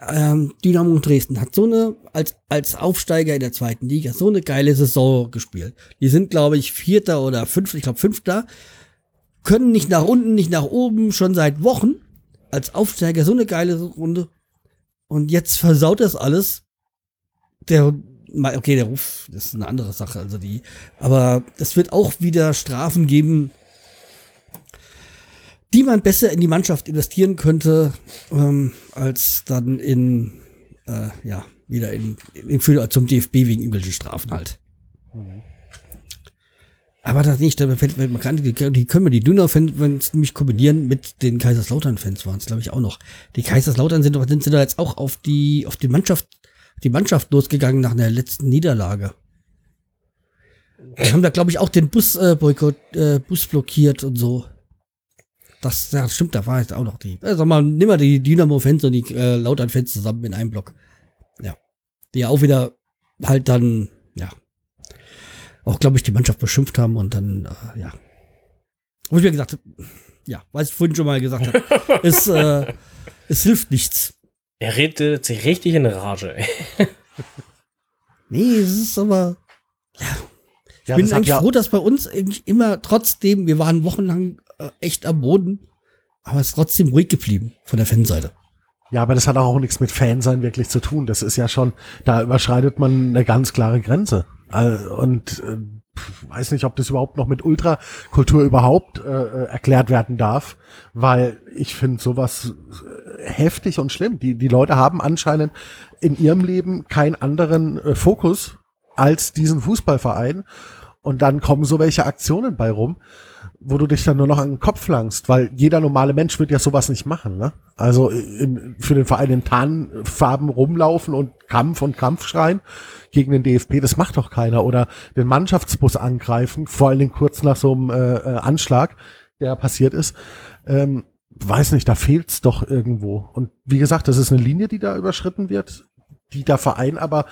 ähm, Dynamo Dresden hat so eine, als, als Aufsteiger in der zweiten Liga, so eine geile Saison gespielt. Die sind, glaube ich, Vierter oder Fünfter, ich glaube Fünfter, können nicht nach unten, nicht nach oben, schon seit Wochen. Als Aufsteiger so eine geile Runde. Und jetzt versaut das alles. Der, okay, der Ruf, das ist eine andere Sache, also die, aber es wird auch wieder Strafen geben, die man besser in die Mannschaft investieren könnte, ähm, als dann in, äh, ja, wieder in, in für, zum DFB wegen irgendwelchen Strafen halt. Aber das nicht, da fällt mir bekannt, die, können wir die Dünner-Fans nämlich kombinieren mit den Kaiserslautern-Fans waren es, glaube ich, auch noch. Die Kaiserslautern sind, sind, sind da jetzt auch auf die, auf die Mannschaft, die Mannschaft losgegangen nach einer letzten Niederlage. Die haben da, glaube ich, auch den Bus, äh, Boykott, äh, Bus blockiert und so. Das, ja, stimmt, da war jetzt auch noch die. Äh, sag mal, nimm mal die Dynamo-Fans und die äh, Lautern-Fans zusammen in einem Block. Ja. Die ja auch wieder halt dann, ja, auch, glaube ich, die Mannschaft beschimpft haben und dann, äh, ja. Wo ich mir gesagt ja, was ich vorhin schon mal gesagt habe, <laughs> es, äh, es hilft nichts. Er redet sich richtig in Rage. Ey. <laughs> Nee, es ist aber, Ja, ich bin das hat eigentlich ja, froh, dass bei uns eigentlich immer trotzdem, wir waren wochenlang echt am Boden, aber es ist trotzdem ruhig geblieben von der Fanseite. ja, aber das hat auch nichts mit Fansein wirklich zu tun. Das ist ja schon, da überschreitet man eine ganz klare Grenze. Äh, Und äh, weiß nicht, ob das überhaupt noch mit Ultrakultur überhaupt äh, äh, erklärt werden darf, weil ich finde sowas äh, heftig und schlimm. Die, die Leute haben anscheinend in ihrem Leben keinen anderen äh, Fokus als diesen Fußballverein. Und dann kommen so welche Aktionen bei rum, wo du dich dann nur noch an den Kopf langst, weil jeder normale Mensch wird ja sowas nicht machen. Ne? Also in, für den Verein in Tarnfarben rumlaufen und Kampf und Kampf schreien gegen den DFB, das macht doch keiner. Oder den Mannschaftsbus angreifen, vor allen Dingen kurz nach so einem äh, äh, Anschlag, der passiert ist. Ähm, weiß nicht, da fehlt's doch irgendwo. Und wie gesagt, das ist eine Linie, die da überschritten wird, die der Verein aber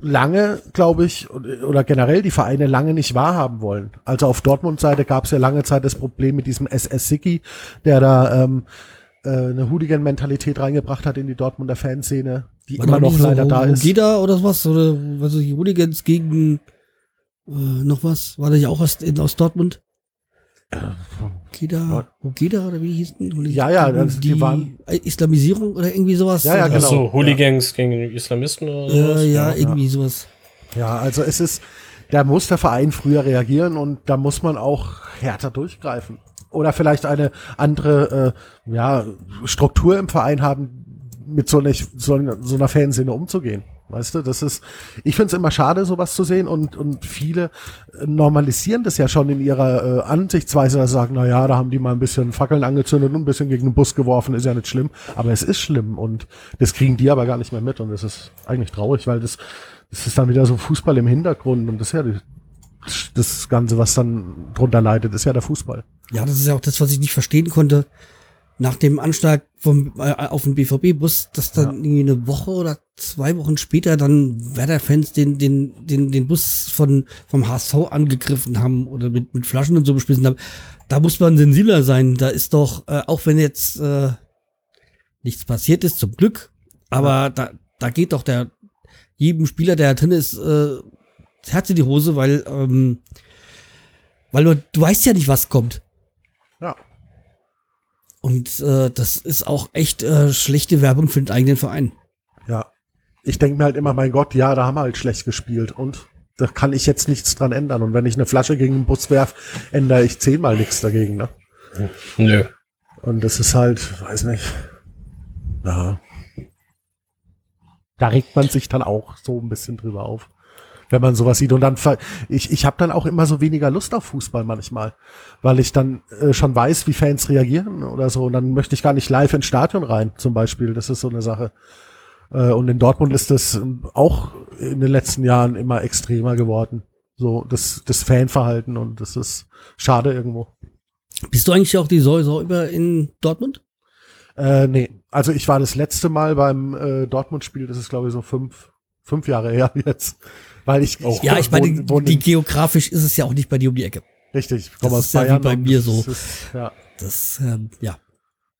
lange, glaube ich, oder generell die Vereine lange nicht wahrhaben wollen. Also auf Dortmund-Seite gab es ja lange Zeit das Problem mit diesem SS Siki, der da ähm, äh, eine Hooligan-Mentalität reingebracht hat in die Dortmunder Fanszene, die War immer noch so leider da ist. Geda oder was? Oder was die Hooligans gegen äh, noch was? War das ja auch aus, in, aus Dortmund? Geda, Geda oder wie hieß denn? Ja, ja, Gegen also die waren- äh, Islamisierung oder irgendwie sowas? Ja, ja, genau. Achso, Hooligans gegen Islamisten oder Ja, sowas? ja, irgendwie sowas. Ja, also es ist, da muss der Verein früher reagieren und da muss man auch härter durchgreifen. Oder vielleicht eine andere äh, ja, Struktur im Verein haben, mit so, einer so, einer- so einer Fanszene umzugehen. Weißt du, das ist, ich finde es immer schade, sowas zu sehen und, und viele äh, normalisieren das ja schon in ihrer äh, Ansichtsweise, dass sie sagen, na ja, da haben die mal ein bisschen Fackeln angezündet und ein bisschen gegen den Bus geworfen, ist ja nicht schlimm. Aber es ist schlimm und das kriegen die aber gar nicht mehr mit und das ist eigentlich traurig, weil das, das ist dann wieder so Fußball im Hintergrund und das ist ja die, das Ganze, was dann drunter leidet, ist ja der Fußball. Ja, das ist ja auch das, was ich nicht verstehen konnte. Nach dem Anschlag vom, äh, auf den BVB-Bus, dass dann irgendwie eine Woche oder zwei Wochen später dann Werder-Fans den, den, den, den Bus von, vom HSV angegriffen haben oder mit, mit Flaschen und so bespissen haben. Da muss man sensibler sein. Da ist doch, äh, auch wenn jetzt äh, nichts passiert ist, zum Glück, aber da, da geht doch der jedem Spieler, der da drin ist, äh, das Herz in die Hose, weil ähm, Weil du, du weißt ja nicht, was kommt. Und äh, das ist auch echt äh, schlechte Werbung für den eigenen Verein. Ja. Ich denke mir halt immer, mein Gott, ja, da haben wir halt schlecht gespielt und da kann ich jetzt nichts dran ändern. Und wenn ich eine Flasche gegen den Bus werf, ändere ich zehnmal nichts dagegen, ne? Nö. Und das ist halt, weiß nicht. Ja. Da regt man sich dann auch so ein bisschen drüber auf, wenn man sowas sieht. Und dann, ver- ich, ich habe dann auch immer so weniger Lust auf Fußball manchmal, weil ich dann äh, schon weiß, wie Fans reagieren oder so. Und dann möchte ich gar nicht live ins Stadion rein, zum Beispiel. Das ist so eine Sache. Äh, und in Dortmund ist das ähm, auch in den letzten Jahren immer extremer geworden. So, das, das Fanverhalten und das ist schade irgendwo. Bist du eigentlich auch die Saison über in Dortmund? Äh, nee, also ich war das letzte Mal beim äh, Dortmund-Spiel, das ist glaube ich so fünf, fünf Jahre her <laughs> jetzt. Weil ich, ich Ja, ich meine, wohn- wohn die in- geografisch ist es ja auch nicht bei dir um die Ecke. richtig, ich komme das aus ist ja wie Bayern. bei mir so. Ist, ja, Das, ähm, ja.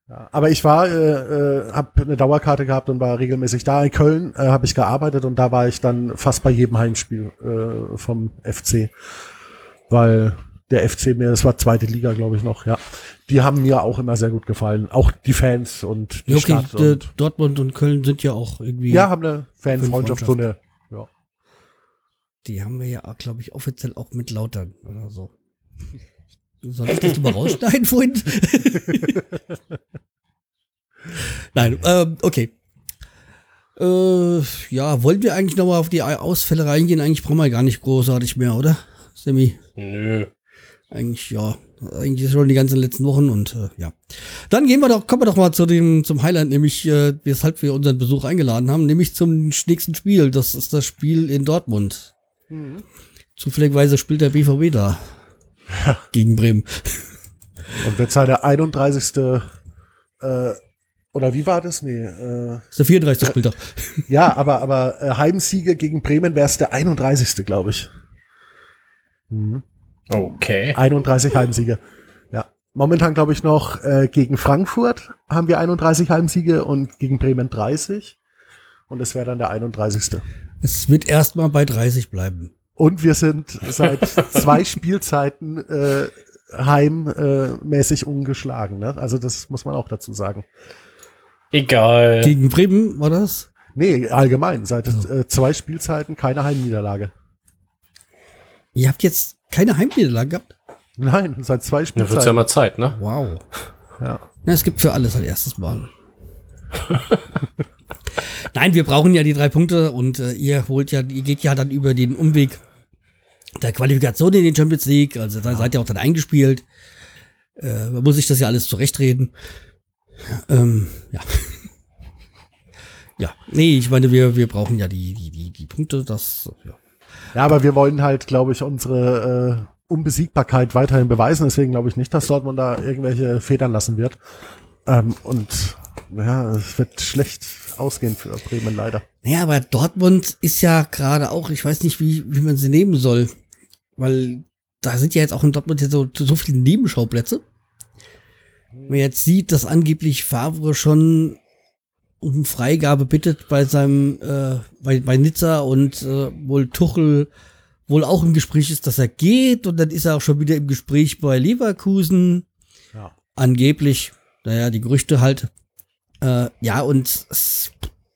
ja. Aber ich war, äh, äh, habe eine Dauerkarte gehabt und war regelmäßig da. In Köln äh, habe ich gearbeitet und da war ich dann fast bei jedem Heimspiel äh, vom FC. Weil der FC mir, das war zweite Liga, glaube ich noch, ja. Die haben mir auch immer sehr gut gefallen. Auch die Fans und die okay, Stadt. Und, Dortmund und Köln sind ja auch irgendwie. ja, haben eine Fanfreundschaft, so eine. Die haben wir ja, glaube ich, offiziell auch mit Lautern oder so. Soll ich das mal rausschneiden vorhin? <laughs> Nein, ähm, okay. Äh, ja, wollen wir eigentlich nochmal auf die Ausfälle reingehen? Eigentlich brauchen wir gar nicht großartig mehr, oder? Semi? Nö. Eigentlich, ja. Eigentlich schon die ganzen letzten Wochen und äh, ja. Dann gehen wir doch, kommen wir doch mal zu dem, zum Highlight, nämlich, äh, weshalb wir unseren Besuch eingeladen haben, nämlich zum nächsten Spiel. Das ist das Spiel in Dortmund. Zufälligerweise spielt der BVB da. <laughs> Gegen Bremen. Und wird seine 31. Äh, oder wie war das? Nee, äh, Das ist der 34. Spieltag. ja, aber, aber äh, Heimsiege gegen Bremen wäre es der 31. glaube ich. Mhm. Okay. 31 Heimsiege. Ja. Momentan glaube ich noch äh, gegen Frankfurt haben wir 31 Heimsiege und gegen Bremen 30. Und es wäre dann der 31. Es wird erstmal bei 30 bleiben. Und wir sind seit zwei <laughs> Spielzeiten äh, heimmäßig äh, ungeschlagen. Ne? Also das muss man auch dazu sagen. Egal. Gegen Bremen war das? Nee, allgemein. Seit äh, zwei Spielzeiten keine Heimniederlage. Ihr habt jetzt keine Heimniederlage gehabt? Nein, seit zwei Da wird's Spielzeiten. ja mal Zeit, ne? Wow. ja. Na, es gibt für alles ein erstes Mal. <laughs> Nein, wir brauchen ja die drei Punkte und äh, ihr holt ja, ihr geht ja dann über den Umweg der Qualifikation in den Champions League. Also da seid ihr auch dann eingespielt. Äh, man muss sich das ja alles zurechtreden. Ähm, ja. ja, nee, ich meine, wir, wir brauchen ja die, die, die, die Punkte. Das, ja. ja, aber wir wollen halt, glaube ich, unsere äh, Unbesiegbarkeit weiterhin beweisen. Deswegen glaube ich nicht, dass Dortmund da irgendwelche Federn lassen wird. Ähm, und ja, es wird schlecht ausgehen für Bremen leider. Naja, aber Dortmund ist ja gerade auch, ich weiß nicht, wie, wie man sie nehmen soll. Weil da sind ja jetzt auch in Dortmund jetzt so, so viele Nebenschauplätze. Wenn man jetzt sieht, dass angeblich Favre schon um Freigabe bittet bei seinem, äh, bei, bei Nizza und äh, wohl Tuchel wohl auch im Gespräch ist, dass er geht und dann ist er auch schon wieder im Gespräch bei Leverkusen. Ja. Angeblich, naja, die Gerüchte halt. Äh, ja, und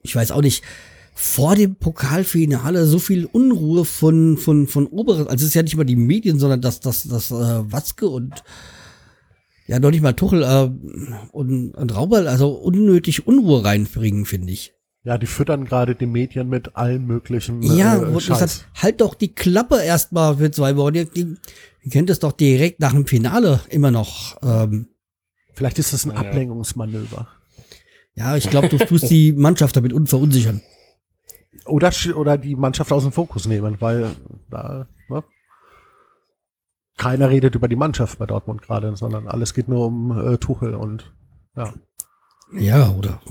ich weiß auch nicht, vor dem Pokalfinale so viel Unruhe von, von, von oberen, also es ist ja nicht mal die Medien, sondern das, das, das äh, Watzke und ja, noch nicht mal Tuchel äh, und, und Rauberl, also unnötig Unruhe reinbringen, finde ich. Ja, die füttern gerade die Medien mit allem möglichen Ja, äh, wo ich Scheiß. sag, halt doch die Klappe erstmal für zwei Wochen. Ihr kennt es doch direkt nach dem Finale immer noch. Ähm, Vielleicht ist das ein Ja. Ablenkungsmanöver. Ja, ich glaube, du tust die Mannschaft damit unverunsichern. Oder, oder die Mannschaft aus dem Fokus nehmen, weil da, ne? Keiner redet über die Mannschaft bei Dortmund gerade, sondern alles geht nur um äh, Tuchel und ja. Ja, oder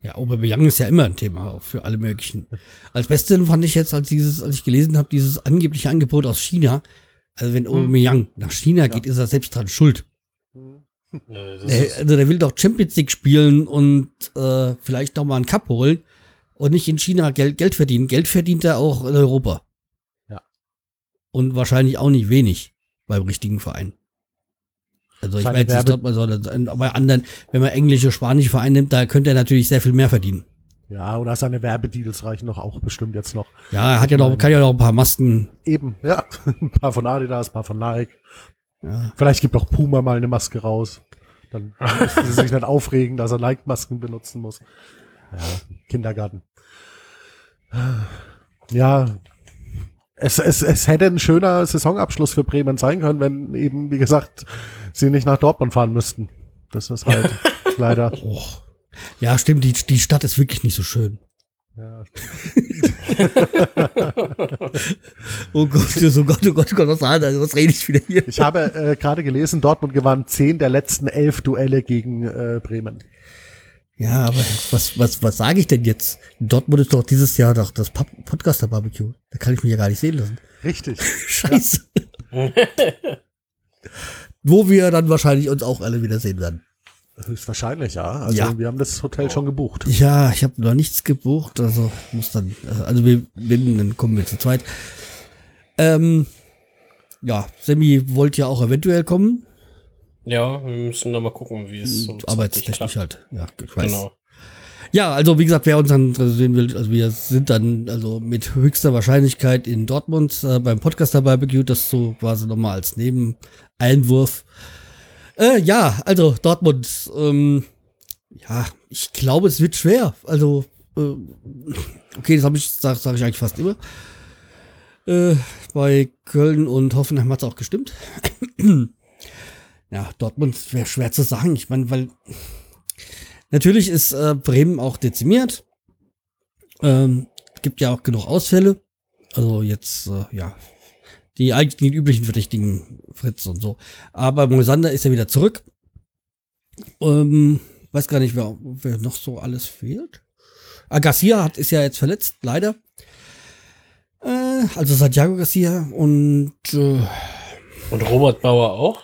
ja, Aubameyang ist ja immer ein Thema auch für alle möglichen. Als Beste fand ich jetzt, als dieses, als ich gelesen habe, dieses angebliche Angebot aus China. Also wenn Aubameyang nach China geht, ist er selbst dran schuld. Nö, Der, also der will doch Champions League spielen und äh, vielleicht noch mal einen Cup holen und nicht in China Geld, Geld verdienen. Geld verdient er auch in Europa. Ja. Und wahrscheinlich auch nicht wenig. beim richtigen Verein. Also ich weiß jetzt Werbe- nicht, sondern bei anderen, wenn man englische, spanische Vereine nimmt, da könnte er natürlich sehr viel mehr verdienen. Ja, oder seine Werbedeals reichen doch auch bestimmt jetzt noch. Ja, er hat ja noch, kann ja noch ein paar Masken. Eben, ja. <laughs> Ein paar von Adidas, ein paar von Nike. Ja. Vielleicht gibt auch Puma mal eine Maske raus. Dann <laughs> müssen sie sich nicht aufregen, dass er Nike-Masken benutzen muss. Ja, Kindergarten. Ja, es, es, es hätte ein schöner Saisonabschluss für Bremen sein können, wenn eben, wie gesagt, sie nicht nach Dortmund fahren müssten. Das ist halt <laughs> leider. Oh. Ja, stimmt, die, die Stadt ist wirklich nicht so schön. Ja. <laughs> Oh Gott, oh Gott, oh Gott, oh Gott, was, was rede ich wieder hier? Ich habe äh, gerade gelesen, Dortmund gewann zehn der letzten elf Duelle gegen äh, Bremen. Ja, aber was, was, was sage ich denn jetzt? Dortmund ist doch dieses Jahr doch das Podcaster-Barbecue. Da kann ich mich ja gar nicht sehen lassen. Richtig. <laughs> Scheiße. Wo wir dann wahrscheinlich uns auch alle wiedersehen werden. Höchstwahrscheinlich, ja. Also Ja. wir haben das Hotel schon gebucht. Ja, ich habe noch nichts gebucht, also muss dann, äh, also wir, wenn, dann kommen wir zu zweit. Ähm, ja, Sammy wollte ja auch eventuell kommen, Ja, wir müssen da mal gucken, wie es so arbeitstechnisch halt. Ja, ich weiß. Genau. Ja, also wie gesagt, wer uns dann sehen will, also wir sind dann also mit höchster Wahrscheinlichkeit in Dortmund äh, beim Podcaster Barbecue, das so quasi nochmal als Nebeneinwurf. Äh, ja, also Dortmund, ähm, ja, ich glaube, es wird schwer. Also, äh, okay, das habe ich, sage sag ich eigentlich fast immer. Äh, bei Köln und Hoffenheim hat es auch gestimmt. <clears throat> ja, Dortmund wäre schwer zu sagen. Ich meine, weil Natürlich ist äh, Bremen auch dezimiert. Ähm, gibt ja auch genug Ausfälle. Also jetzt, äh, ja, die eigentlich die üblichen Verdächtigen, Fritz und so. Aber Moisander ist ja wieder zurück. Ähm, weiß gar nicht, wer, wer noch so alles fehlt. Ah, Garcia hat, ist ja jetzt verletzt, leider. Äh, also Santiago Garcia und äh, Und Robert Bauer auch?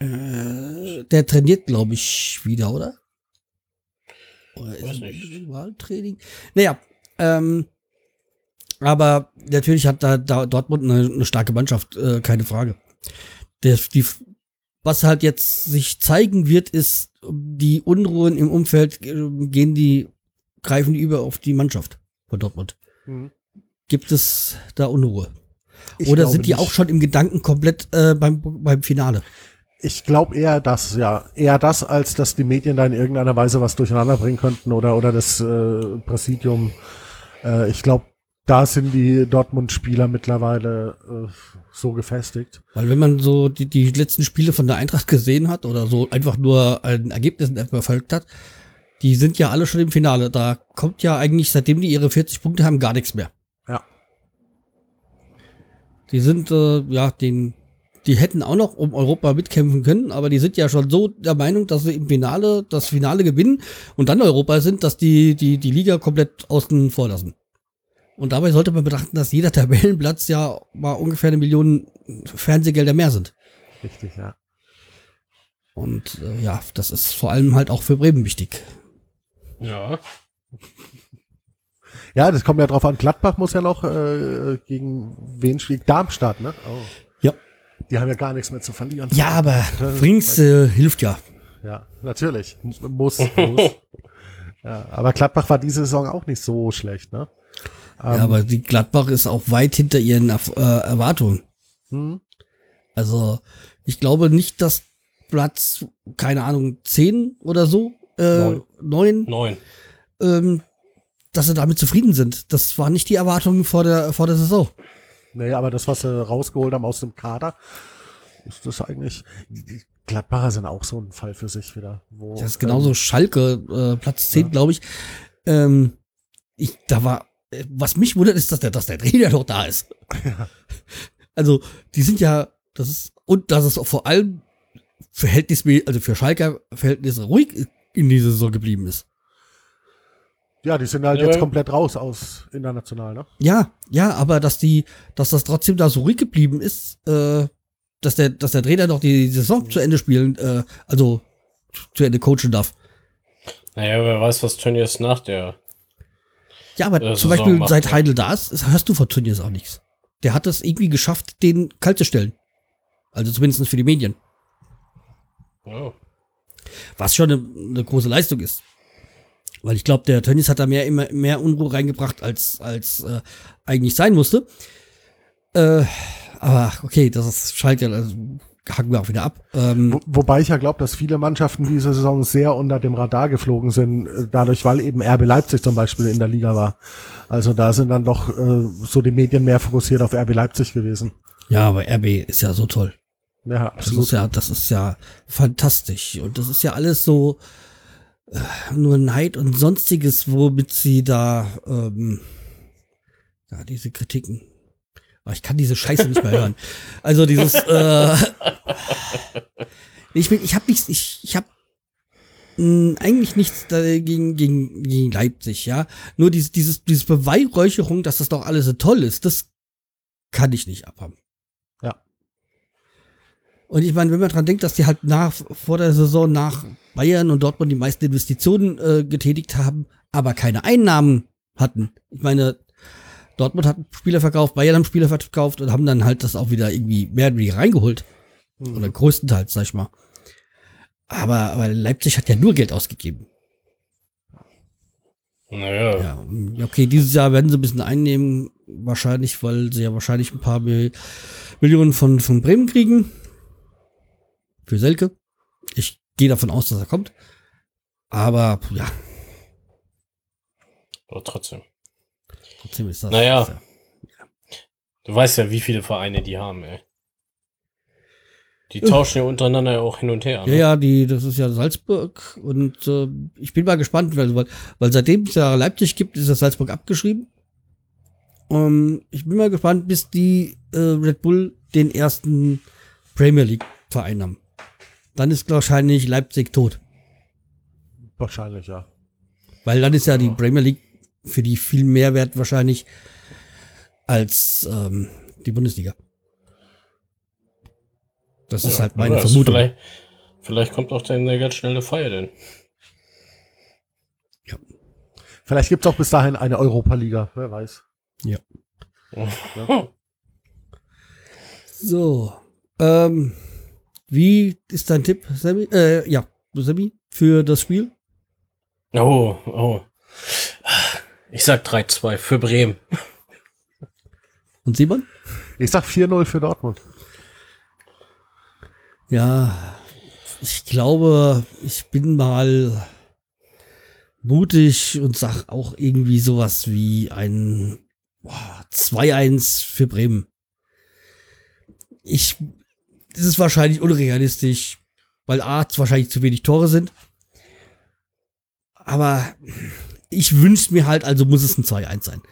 äh, der trainiert, glaube ich, wieder, oder? Oder Weiß es nicht. Individualtraining? Naja, ähm, aber natürlich hat da, da Dortmund eine, eine starke Mannschaft, äh, keine Frage. Der, die, was halt jetzt sich zeigen wird, ist, die Unruhen im Umfeld äh, gehen die, greifen die über auf die Mannschaft von Dortmund. Mhm. Gibt es da Unruhe? Ich Oder sind die nicht. auch schon im Gedanken komplett äh, beim, beim Finale? Ich glaube eher das, ja. Eher das, als dass die Medien da in irgendeiner Weise was durcheinander bringen könnten oder, oder das äh, Präsidium. Äh, ich glaube, da sind die Dortmund-Spieler mittlerweile äh, so gefestigt. Weil wenn man so die, die letzten Spiele von der Eintracht gesehen hat oder so einfach nur ein Ergebnis verfolgt hat, die sind ja alle schon im Finale. Da kommt ja eigentlich, seitdem die ihre 40 Punkte haben, gar nichts mehr. Die sind, äh, ja, den, die hätten auch noch um Europa mitkämpfen können, aber die sind ja schon so der Meinung, dass sie im Finale, das Finale gewinnen und dann Europa sind, dass die, die, die Liga komplett außen vor lassen. Und dabei sollte man betrachten, dass jeder <laughs> Tabellenplatz ja mal ungefähr eine Million Fernsehgelder mehr sind. Richtig, ja. Und äh, ja, das ist vor allem halt auch für Bremen wichtig. Ja. Ja, das kommt ja drauf an. Gladbach muss ja noch äh, gegen wen spielen? Darmstadt, ne? Oh. Ja. Die haben ja gar nichts mehr zu verlieren. Ja, aber Frings äh, hilft ja. Ja, natürlich. Muss, muss. <laughs> ja, aber Gladbach war diese Saison auch nicht so schlecht, ne? Ähm, ja. Aber die Gladbach ist auch weit hinter ihren äh, Erwartungen. hm, Also ich glaube nicht, dass Platz, keine Ahnung, 10 oder so, äh, Neun. 9, Neun. ähm, dass sie damit zufrieden sind. Das war nicht die Erwartung vor der, vor der Saison. nee, aber das, was sie rausgeholt haben aus dem Kader, ist das eigentlich. Die Gladbacher sind auch so ein Fall für sich wieder. Wo, Das ist genauso ähm, Schalke, äh, Platz 10, Ja. glaube ich. Ähm, ich. Da war, äh, was mich wundert, ist, dass der, dass der Trainer noch da ist. <laughs> Also, die sind ja, das ist, und dass es auch vor allem verhältnismäßig, also für Schalker Verhältnisse ruhig in dieser Saison geblieben ist. Ja, die sind halt Ja, jetzt aber- komplett raus aus international, ne? Ja, ja, aber dass die, dass das trotzdem da so ruhig geblieben ist, äh, dass der, dass der Trainer noch die Saison zu Ende spielen, äh, also zu Ende coachen darf. Naja, wer weiß, was Tönnies nach der. Ja, aber Äh, zum Saison Beispiel macht, seit ja. Heidel da ist, ist- hörst du von Tönnies auch nichts. Der hat es irgendwie geschafft, den kalt zu stellen. Also zumindest für die Medien. Oh. Was schon eine, eine große Leistung ist. Weil ich glaube, der Tönnies hat da mehr, immer mehr Unruhe reingebracht, als, als äh, eigentlich sein musste. Äh, aber okay, das ist Schalke, also hacken wir auch wieder ab. Ähm, Wo, wobei ich ja glaube, dass viele Mannschaften diese Saison sehr unter dem Radar geflogen sind, äh, dadurch, weil eben RB Leipzig zum Beispiel in der Liga war. Also da sind dann doch äh, so die Medien mehr fokussiert auf RB Leipzig gewesen. ja, aber RB ist ja so toll. Ja, Das ist ja, das ist ja fantastisch. Und das ist ja alles so nur Neid und sonstiges, womit sie da, ähm, ja, diese Kritiken. Aber ich kann diese Scheiße nicht mehr hören. <laughs> Also dieses, äh, ich bin, ich habe nichts, ich, ich habe eigentlich nichts dagegen gegen, gegen Leipzig, ja. Nur dieses, dieses, dieses Beweihräucherung, dass das doch alles so toll ist, das kann ich nicht abhaben. Und ich meine, wenn man dran denkt, dass die halt nach, vor der Saison nach Bayern und Dortmund die meisten Investitionen äh, getätigt haben, aber keine Einnahmen hatten. Ich meine, Dortmund hat Spieler verkauft, Bayern haben Spieler verkauft und haben dann halt das auch wieder irgendwie mehr oder weniger reingeholt. Mhm. Oder größtenteils, sag ich mal. Aber, aber Leipzig hat ja nur Geld ausgegeben. Naja. Ja, okay, dieses Jahr werden sie ein bisschen einnehmen, wahrscheinlich, weil sie ja wahrscheinlich ein paar Mil Millionen von, von Bremen kriegen. Für Selke. Ich gehe davon aus, dass er kommt. Aber ja, Aber trotzdem. trotzdem ist das. Naja. ja- Du weißt ja, wie viele Vereine die haben, ey. Die tauschen ja untereinander ja auch hin und her. Ja, Ne? ja, die, das ist ja Salzburg und äh, ich bin mal gespannt, weil, weil, weil seitdem es ja Leipzig gibt, ist das Salzburg abgeschrieben. Um, ich bin mal gespannt, bis die äh, Red Bull den ersten Premier League Verein haben. Dann ist wahrscheinlich Leipzig tot, Wahrscheinlich, ja. weil dann ist ja die Premier League für die viel mehr wert wahrscheinlich als ähm, die Bundesliga. Das ist Ja, halt meine Vermutung. Vielleicht, vielleicht kommt auch dann eine ganz schnelle Feier denn. Vielleicht gibt's auch bis dahin eine Europa-Liga, wer weiß. So, ähm, wie ist dein Tipp, Sammy? Äh, ja, Sammy, für das Spiel? Oh, oh. Ich sag 3-2 für Bremen. Und Simon? Ich sag 4-0 für Dortmund. Ja, ich glaube, ich bin mal mutig und sag auch irgendwie sowas wie ein boah, 2-1 für Bremen. Ich, das ist wahrscheinlich unrealistisch, weil A, wahrscheinlich zu wenig Tore sind. Aber ich wünsche mir halt, also muss es ein 2-1 sein.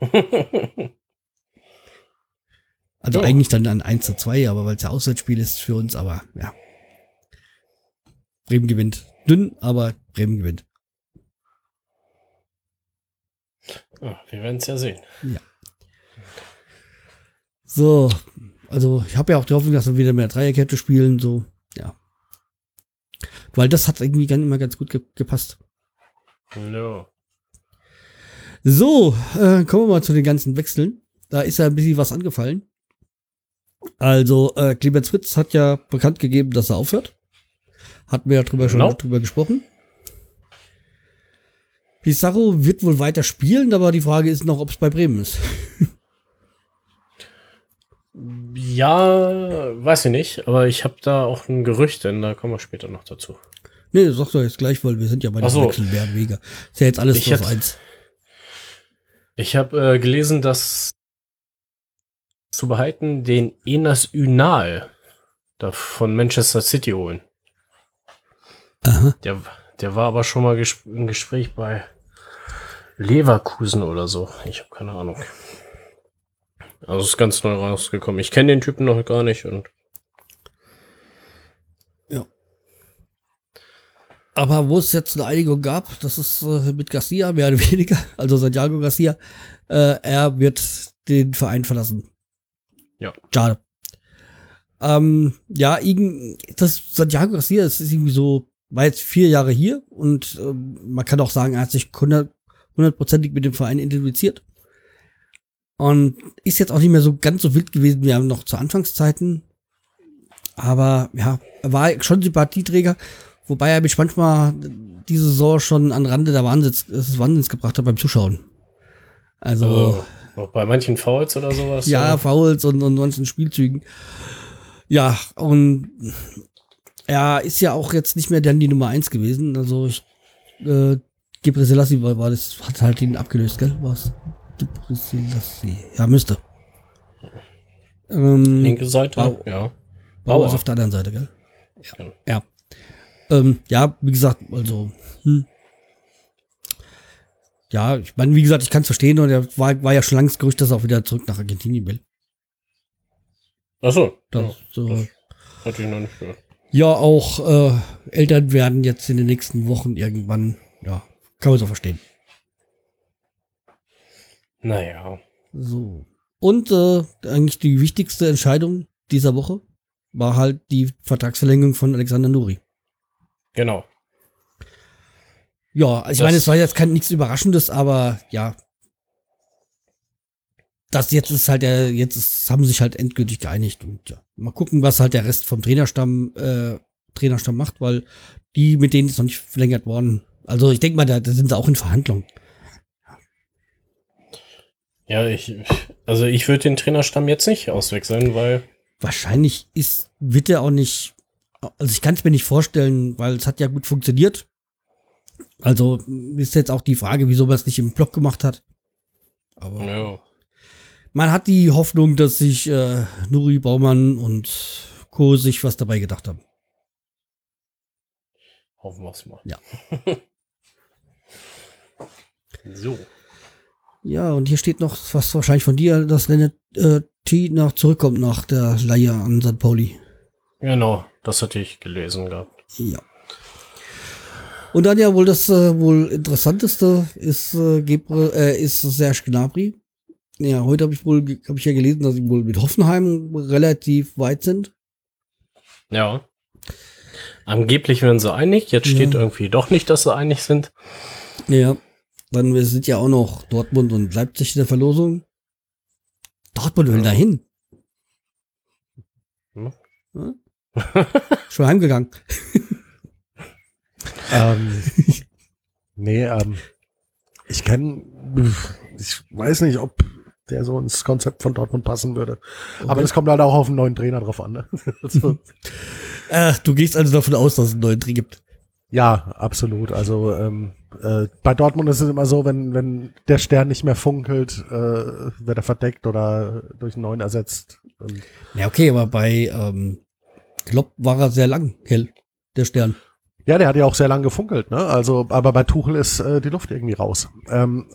<laughs> Also Ja. eigentlich dann ein 1 zu 2, aber weil es ja Auswärtsspiel ist für uns, aber ja. Bremen gewinnt. Dünn, aber Bremen gewinnt. Ja, wir werden es ja sehen. So, also ich habe ja auch die Hoffnung, dass wir wieder mehr Dreierkette spielen, so, ja. Weil das hat irgendwie ganz, immer ganz gut ge gepasst. No. So, äh, kommen wir mal zu den ganzen Wechseln. Da ist ja ein bisschen was angefallen. Also, äh, Clemens Fritz hat ja bekannt gegeben, dass er aufhört. Hatten wir ja drüber Genau. schon drüber gesprochen. Pizarro wird wohl weiter spielen, aber die Frage ist noch, ob es bei Bremen ist. <laughs> Ja, weiß ich nicht, aber ich habe da auch ein Gerücht, denn da kommen wir später noch dazu. Nee, das sagt doch jetzt gleich, weil wir sind ja bei den so. Weniger. Ist ja jetzt alles Ich hätte- eins. Ich habe äh, gelesen, dass zu behalten den Enas Ünal da von Manchester City holen. Aha. Der, der war aber schon mal ges im Gespräch bei Leverkusen oder so. Ich habe keine Ahnung. Also ist ganz neu rausgekommen. Ich kenne den Typen noch gar nicht und Aber wo es jetzt eine Einigung gab, das ist äh, mit Garcia, mehr oder <laughs> weniger, also Santiago Garcia, äh, er wird den Verein verlassen. Ja. Schade. Ähm, ja, das Santiago Garcia, das ist irgendwie so, war jetzt vier Jahre hier und ähm, man kann auch sagen, er hat sich hundert- hundertprozentig mit dem Verein identifiziert. Und ist jetzt auch nicht mehr so ganz so wild gewesen wie er noch zu Anfangszeiten. Aber ja, er war schon Sympathieträger, wobei er mich manchmal diese Saison schon an Rande der Wahnsinns, des Wahnsinns gebracht hat beim Zuschauen. Also. Oh, auch bei manchen Fouls oder sowas? Ja, so. Fouls und, und manchen Spielzügen. Ja, und er ist ja auch jetzt nicht mehr dann die Nummer eins gewesen. Also ich, äh, Gebre Selassie war, war das, hat halt ihn abgelöst, gell? Was? Ja, müsste. Ähm, Linke Seite, Bau- ja. Bauer ist auf der anderen Seite, gell? Ja. Ja. Ähm, ja, wie gesagt, also, hm. Ja, ich meine, wie gesagt, ich kann es verstehen und er war, war ja schon lange das Gerücht, dass er auch wieder zurück nach Argentinien will. Achso, Das, ja, so, das hatte ich noch nicht gehört. ja, auch äh, Eltern werden jetzt in den nächsten Wochen irgendwann, ja, kann man so verstehen. Naja. So. Und äh, eigentlich die wichtigste Entscheidung dieser Woche war halt die Vertragsverlängerung von Alexander Nuri. Genau. Ja, also ich Das- meine, es war jetzt kein nichts Überraschendes, aber ja. Das jetzt ist halt der, jetzt ist, haben sich halt endgültig geeinigt und ja, mal gucken, was halt der Rest vom Trainerstamm, äh, Trainerstamm macht, weil die, mit denen ist noch nicht verlängert worden. Also ich denke mal, da, da sind sie auch in Verhandlungen. Ja, ich, also ich würde den Trainerstamm jetzt nicht auswechseln, weil Wahrscheinlich ist, wird er auch nicht, also ich kann es mir nicht vorstellen, weil es hat ja gut funktioniert. Also ist jetzt auch die Frage, wieso man es nicht im Block gemacht hat. Aber ja, man hat die Hoffnung, dass sich äh, Nuri Baumann und Co. sich was dabei gedacht haben. hoffen wir es mal. Ja. <laughs> so. Ja, und hier steht noch was wahrscheinlich von dir, dass René äh, T nach zurückkommt nach der Leihe an St. Pauli. Genau, das hatte ich gelesen gehabt. Ja. Und dann ja wohl das äh, wohl interessanteste ist äh, Gebre, äh, ist Serge Gnabry. Ja, heute habe ich wohl habe ich ja gelesen, dass sie wohl mit Hoffenheim relativ weit sind. Ja. Angeblich werden sie einig. Jetzt steht Ja. irgendwie doch nicht, dass sie einig sind. Ja. Dann sind ja auch noch Dortmund und Leipzig in der Verlosung. Dortmund will Ja. dahin. Hm. <laughs> Schon heimgegangen. <laughs> Ähm, nee, ähm, ich kenne, ich weiß nicht, ob der so ins Konzept von Dortmund passen würde. Aber das kommt halt auch auf einen neuen Trainer drauf an. Ne? <laughs> Also, Ach, du gehst also davon aus, dass es einen neuen Dreh gibt. Ja, absolut. Also ähm, äh, bei Dortmund ist es immer so, wenn, wenn der Stern nicht mehr funkelt, äh, wird er verdeckt oder durch einen neuen ersetzt. Ja, okay, aber bei ähm, Klopp war er sehr lang hell, der Stern. Ja, der hat ja auch sehr lange gefunkelt, ne? Also, aber bei Tuchel ist äh, die Luft irgendwie raus. Ähm,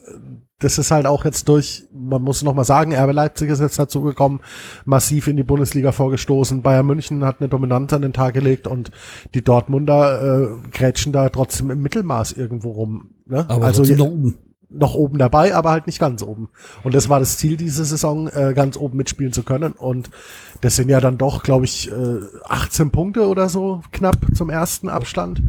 das ist halt auch jetzt durch, man muss noch mal sagen, RB Leipzig ist jetzt dazu gekommen, massiv in die Bundesliga vorgestoßen. Bayern München hat eine Dominanz an den Tag gelegt und die Dortmunder äh, grätschen da trotzdem im Mittelmaß irgendwo rum. Ne? Aber also noch oben. noch oben dabei, aber halt nicht ganz oben. Und das war das Ziel diese Saison, äh, ganz oben mitspielen zu können. Und das sind ja dann doch, glaube ich, äh, 18 Punkte oder so knapp zum ersten Abstand.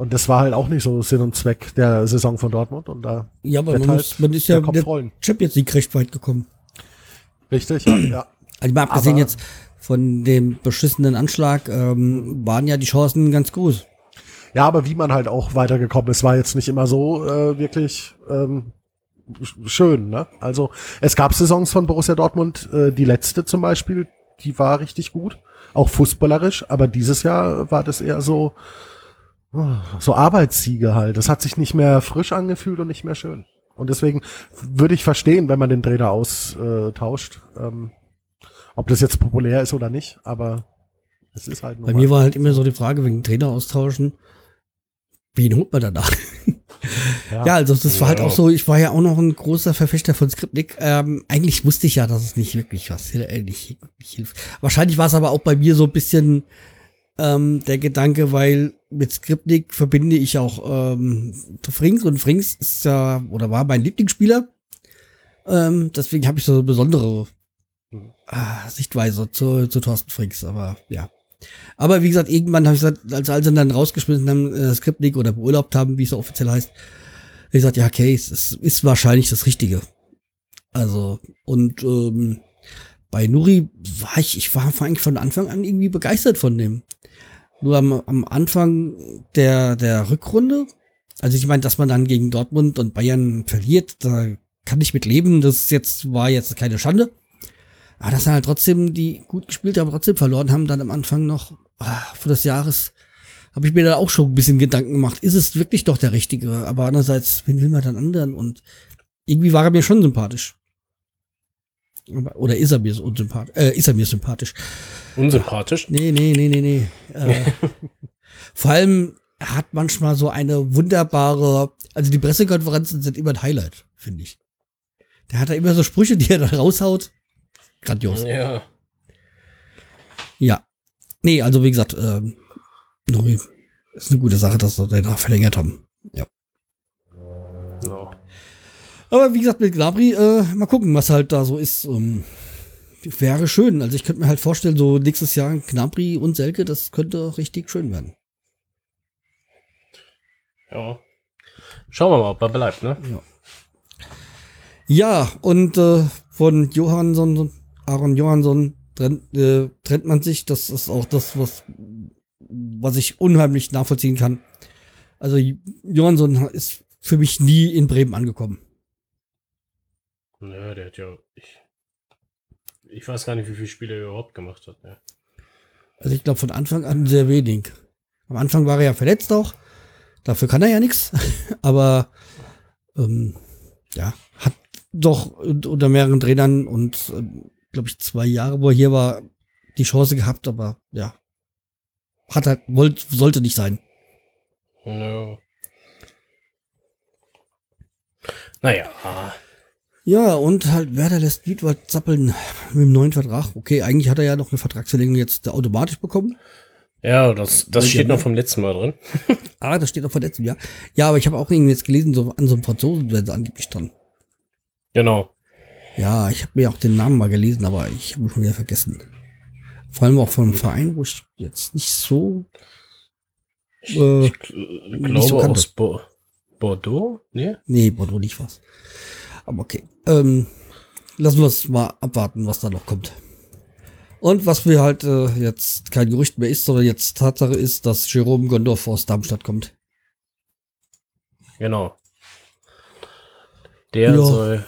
Und das war halt auch nicht so Sinn und Zweck der Saison von Dortmund. Und da Ja, aber man, halt muss, man ist ja mit der rollen. Champions League recht weit gekommen. Richtig, ja. ja. Also mal abgesehen Aber- jetzt von dem beschissenen Anschlag, ähm, waren ja die Chancen ganz groß. Ja, aber wie man halt auch weitergekommen ist, war jetzt nicht immer so äh, wirklich ähm, sch- schön. Ne? Also es gab Saisons von Borussia Dortmund, äh, die letzte zum Beispiel, die war richtig gut, auch fußballerisch, aber dieses Jahr war das eher so so Arbeitssiege halt. Das hat sich nicht mehr frisch angefühlt und nicht mehr schön. Und deswegen würde ich verstehen, wenn man den Trainer austauscht, ähm, ob das jetzt populär ist oder nicht, aber es ist halt nun Bei mir war halt immer so die Frage wegen Trainer austauschen. Wen holt man danach? Ja, also das war halt Ja. auch so, ich war ja auch noch ein großer Verfechter von Skripnik. Ähm, eigentlich wusste ich ja, dass es nicht wirklich was äh, nicht, nicht hilft. Wahrscheinlich war es aber auch bei mir so ein bisschen ähm, der Gedanke, weil mit Skripnik verbinde ich auch ähm, Frings und Frings ist ja oder war mein Lieblingsspieler. Ähm, deswegen habe ich so eine besondere ah, Sichtweise zu, zu Thorsten Frings, aber ja. Aber wie gesagt, irgendwann habe ich gesagt, als, als sie dann rausgeschmissen haben, äh, Skripnik oder beurlaubt haben, wie es so offiziell heißt, ich gesagt, ja, okay, es ist, ist wahrscheinlich das Richtige. Also, und ähm, bei Nuri war ich, ich war eigentlich von Anfang an irgendwie begeistert von dem. Nur am, am Anfang der, der Rückrunde, also ich meine, dass man dann gegen Dortmund und Bayern verliert, da kann ich mit leben. Das jetzt war jetzt keine Schande. Aber dass dann halt trotzdem die gut gespielt haben, trotzdem verloren haben, dann am Anfang noch ah, für des Jahres, habe ich mir da auch schon ein bisschen Gedanken gemacht. Ist es wirklich doch der Richtige? Aber andererseits, wen will man dann anderen? Und irgendwie war er mir schon sympathisch. Oder ist er mir so unsympathisch? Äh, ist er mir sympathisch? Unsympathisch? Nee, nee, nee, nee, nee. Äh, <laughs> vor allem, hat manchmal so eine wunderbare, also die Pressekonferenzen sind immer ein Highlight, finde ich. Der hat da immer so Sprüche, die er da raushaut. Grandios. Ja. Ja. Nee, also wie gesagt, ähm, ist eine gute Sache, dass wir den da verlängert haben. Ja. Aber wie gesagt, mit Gnabry, äh, mal gucken, was halt da so ist. Ähm, wäre schön. Also ich könnte mir halt vorstellen, so nächstes Jahr Gnabry und Selke, das könnte richtig schön werden. Ja. Schauen wir mal, ob er bleibt, ne? Ja. Ja, und äh, von Johansson, Aaron Johansson trennt, äh, trennt man sich. Das ist auch das, was, was ich unheimlich nachvollziehen kann. Also Johansson ist für mich nie in Bremen angekommen. Nö, der hat ja. Ich, ich weiß gar nicht, wie viele Spiele er überhaupt gemacht hat. Ne? Also ich glaube von Anfang an sehr wenig. Am Anfang war er ja verletzt auch. Dafür kann er ja nichts. <laughs> Aber ähm, ja, hat doch unter mehreren Trainern und ähm, glaube ich zwei Jahre, wo er hier war, die Chance gehabt, aber ja, hat halt wollt, sollte nicht sein. Nö. Naja. Ja, und halt Werder lässt Wiedwald zappeln mit dem neuen Vertrag. Okay, eigentlich hat er ja noch eine Vertragsverlängerung jetzt automatisch bekommen. Ja, das, das <laughs> steht noch vom letzten Mal drin. Ah, das steht auch vor letztem Jahr. Ja, aber ich habe auch irgendwie jetzt gelesen, so an so einem Franzosen werden sie angeblich dran. Genau. Ja, ich habe mir auch den Namen mal gelesen, aber ich habe ihn schon wieder vergessen. Vor allem auch von einem Verein, wo ich jetzt nicht so. Äh, Ich gl- glaube so kannte. aus Bo Bordeaux? Nee? nee, Bordeaux nicht was. Aber okay. Ähm, lassen wir es mal abwarten, was da noch kommt. Und was wir halt äh, jetzt kein Gerücht mehr ist, sondern jetzt Tatsache ist, dass Jerome Gondorf aus Darmstadt kommt. Genau. Der Ja. soll.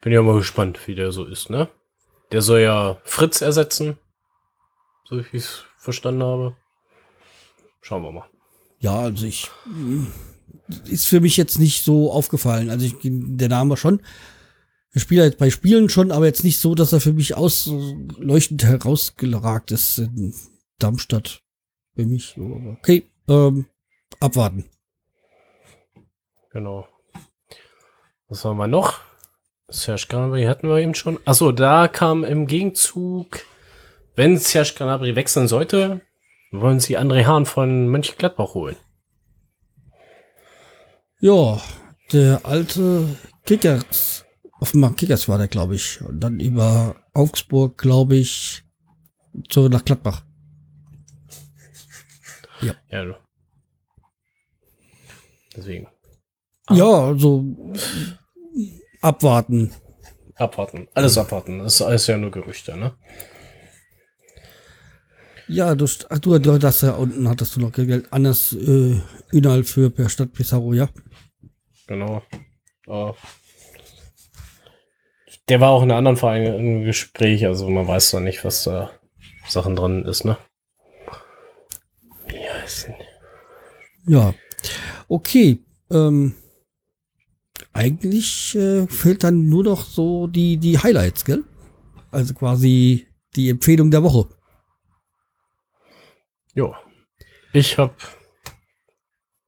Bin ja mal gespannt, wie der so ist, ne? Der soll ja Fritz ersetzen. So wie ich es verstanden habe. Schauen wir mal. Ja, also ich mh, ist für mich jetzt nicht so aufgefallen. Also ich, der Name schon. Der Spieler jetzt bei Spielen schon, aber jetzt nicht so, dass er für mich ausleuchtend herausgeragt ist in Darmstadt. Für mich. Okay, ähm, abwarten. Genau. Was haben wir noch? Serge Gnabry hatten wir eben schon. Achso, da kam im Gegenzug, wenn Serge Gnabry wechseln sollte, wollen sie André Hahn von Mönchengladbach holen. Ja, der alte Kickers, offenbar Kickers war der, glaube ich. Und dann über Augsburg, glaube ich, zurück nach Gladbach. Ja, du. Deswegen. Ja, also abwarten. Abwarten. Alles abwarten. Das ist alles ja nur Gerüchte, ne? Ja, du, ach, du, du das ja unten hattest du noch Geld. Anders äh, Ünal für per Stadt Pizarro, ja. Genau. Aber der war auch in einem anderen Verein im Gespräch, also man weiß doch nicht, was da Sachen dran ist, ne? Ja, ist Ja. Okay. Ähm, eigentlich äh, fehlt dann nur noch so die, die Highlights, gell? Also quasi die Empfehlung der Woche. Jo. Ich hab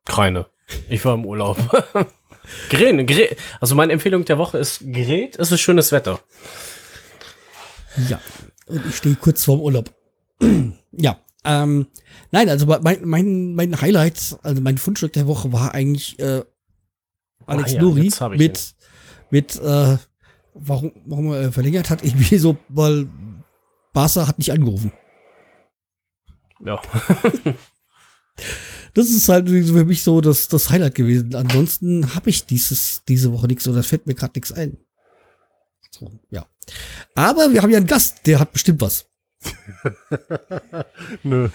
keine. Ich war im Urlaub. <laughs> Gren, Gren. Also meine Empfehlung der Woche ist Gerät. Es ist schönes Wetter. Ja. Und ich stehe kurz vorm Urlaub. <clears throat> ja. Ähm, nein, also mein, mein, mein Highlight, also mein Fundstück der Woche war eigentlich äh, Alex Ah ja, Nuri mit, mit äh, warum, warum er verlängert hat. Irgendwie so, weil Barca hat nicht angerufen. Ja. <laughs> Das ist halt für mich so das, das Highlight gewesen. Ansonsten habe ich dieses, diese Woche nichts oder fällt mir gerade nichts ein. So, ja. Aber wir haben ja einen Gast, der hat bestimmt was. <laughs> Nö.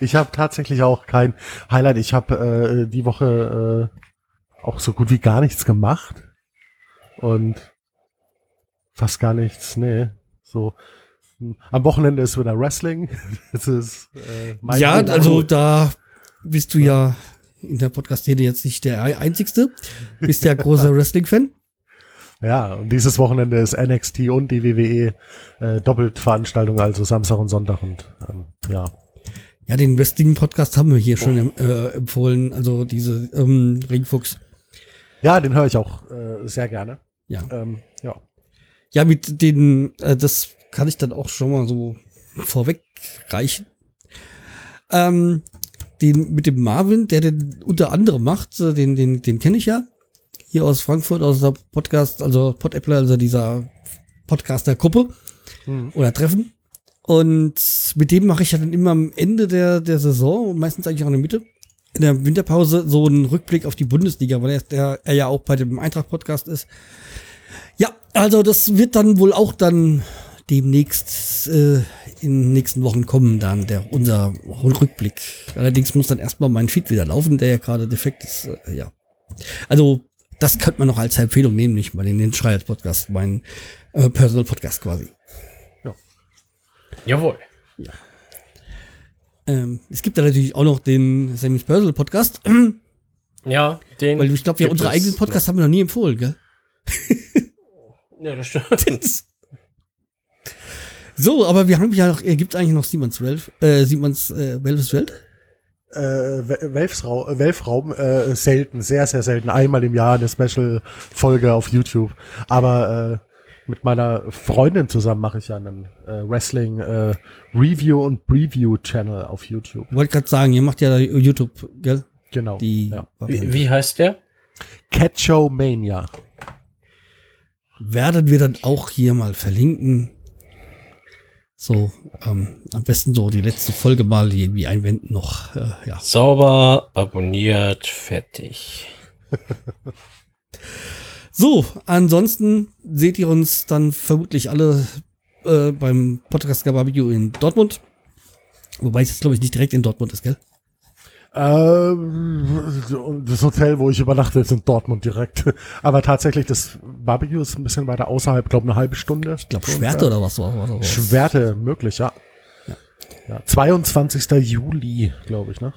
ich habe tatsächlich auch kein Highlight. Ich habe äh, die Woche äh, auch so gut wie gar nichts gemacht. Und fast gar nichts, nee. So. Am Wochenende ist wieder Wrestling. <laughs> Das ist äh, mein ja, Highlight. also da bist du ja in der Podcast-Szene jetzt nicht der Einzigste. Bist ja großer <laughs> Wrestling-Fan. Ja, und dieses Wochenende ist NXT und die WWE äh, doppelt Veranstaltung, also Samstag und Sonntag und ähm, ja. Ja, den Wrestling-Podcast haben wir hier schon äh, empfohlen. Also diese ähm, Ringfuchs. Ja, den höre ich auch äh, sehr gerne. Ja. Ähm, ja. Ja, mit den, äh, das kann ich dann auch schon mal so vorwegreichen. Ähm, den mit dem Marvin, der den unter anderem macht, äh, den, den, den kenne ich ja. Hier aus Frankfurt, aus der Podcast, also Pod-Appler, also dieser Podcaster-Gruppe Mhm. oder Treffen. Und mit dem mache ich ja dann immer am Ende der, der Saison und meistens eigentlich auch in der Mitte, in der Winterpause, so einen Rückblick auf die Bundesliga, weil er, der, er ja auch bei dem Eintracht-Podcast ist. Ja, also das wird dann wohl auch dann demnächst äh, in den nächsten Wochen kommen, dann der unser Rückblick. Allerdings muss dann erstmal mein Feed wieder laufen, der ja gerade defekt ist. Äh, ja. Also, das könnte man noch als Empfehlung nehmen, nicht mal in den Schreiers Podcast, mein äh, Personal Podcast quasi. Jawohl. Ähm, es gibt da natürlich auch noch den Sammy's Personal Podcast, Ja, den. weil ich glaube, wir gibt unsere eigenen Podcasts haben wir noch nie empfohlen, gell? noch. Ja, das stimmt. <laughs> So, aber wir haben ja noch, äh, gibt eigentlich noch Simons Welf, äh, Simons äh, Welfes Welt? Äh, Wel- Welfsrau äh, Welfraum äh, selten, sehr, sehr selten. Einmal im Jahr eine Special-Folge auf YouTube. Aber äh, mit meiner Freundin zusammen mache ich ja einen äh, Wrestling äh, Review und Preview Channel auf YouTube. Ich wollte gerade sagen, ihr macht ja YouTube, gell? Genau. Die ja. Wie, wie heißt der? Catcho Mania. werden wir dann auch hier mal verlinken. So, ähm, am besten so die letzte Folge mal irgendwie einwenden noch. Äh, ja. Sauber, abonniert, fertig. <laughs> So, ansonsten seht ihr uns dann vermutlich alle äh, beim Podcast Barbecue in Dortmund. Wobei es jetzt, glaube ich, nicht direkt in Dortmund ist, gell? Ähm, das Hotel, wo ich übernachte, ist in Dortmund direkt. <laughs> Aber tatsächlich, das Barbecue ist ein bisschen weiter außerhalb, glaube eine halbe Stunde. Ich glaube, Schwerte oder was war das? Schwerte möglich, ja. ja. 22. Juli, glaube ich, ne?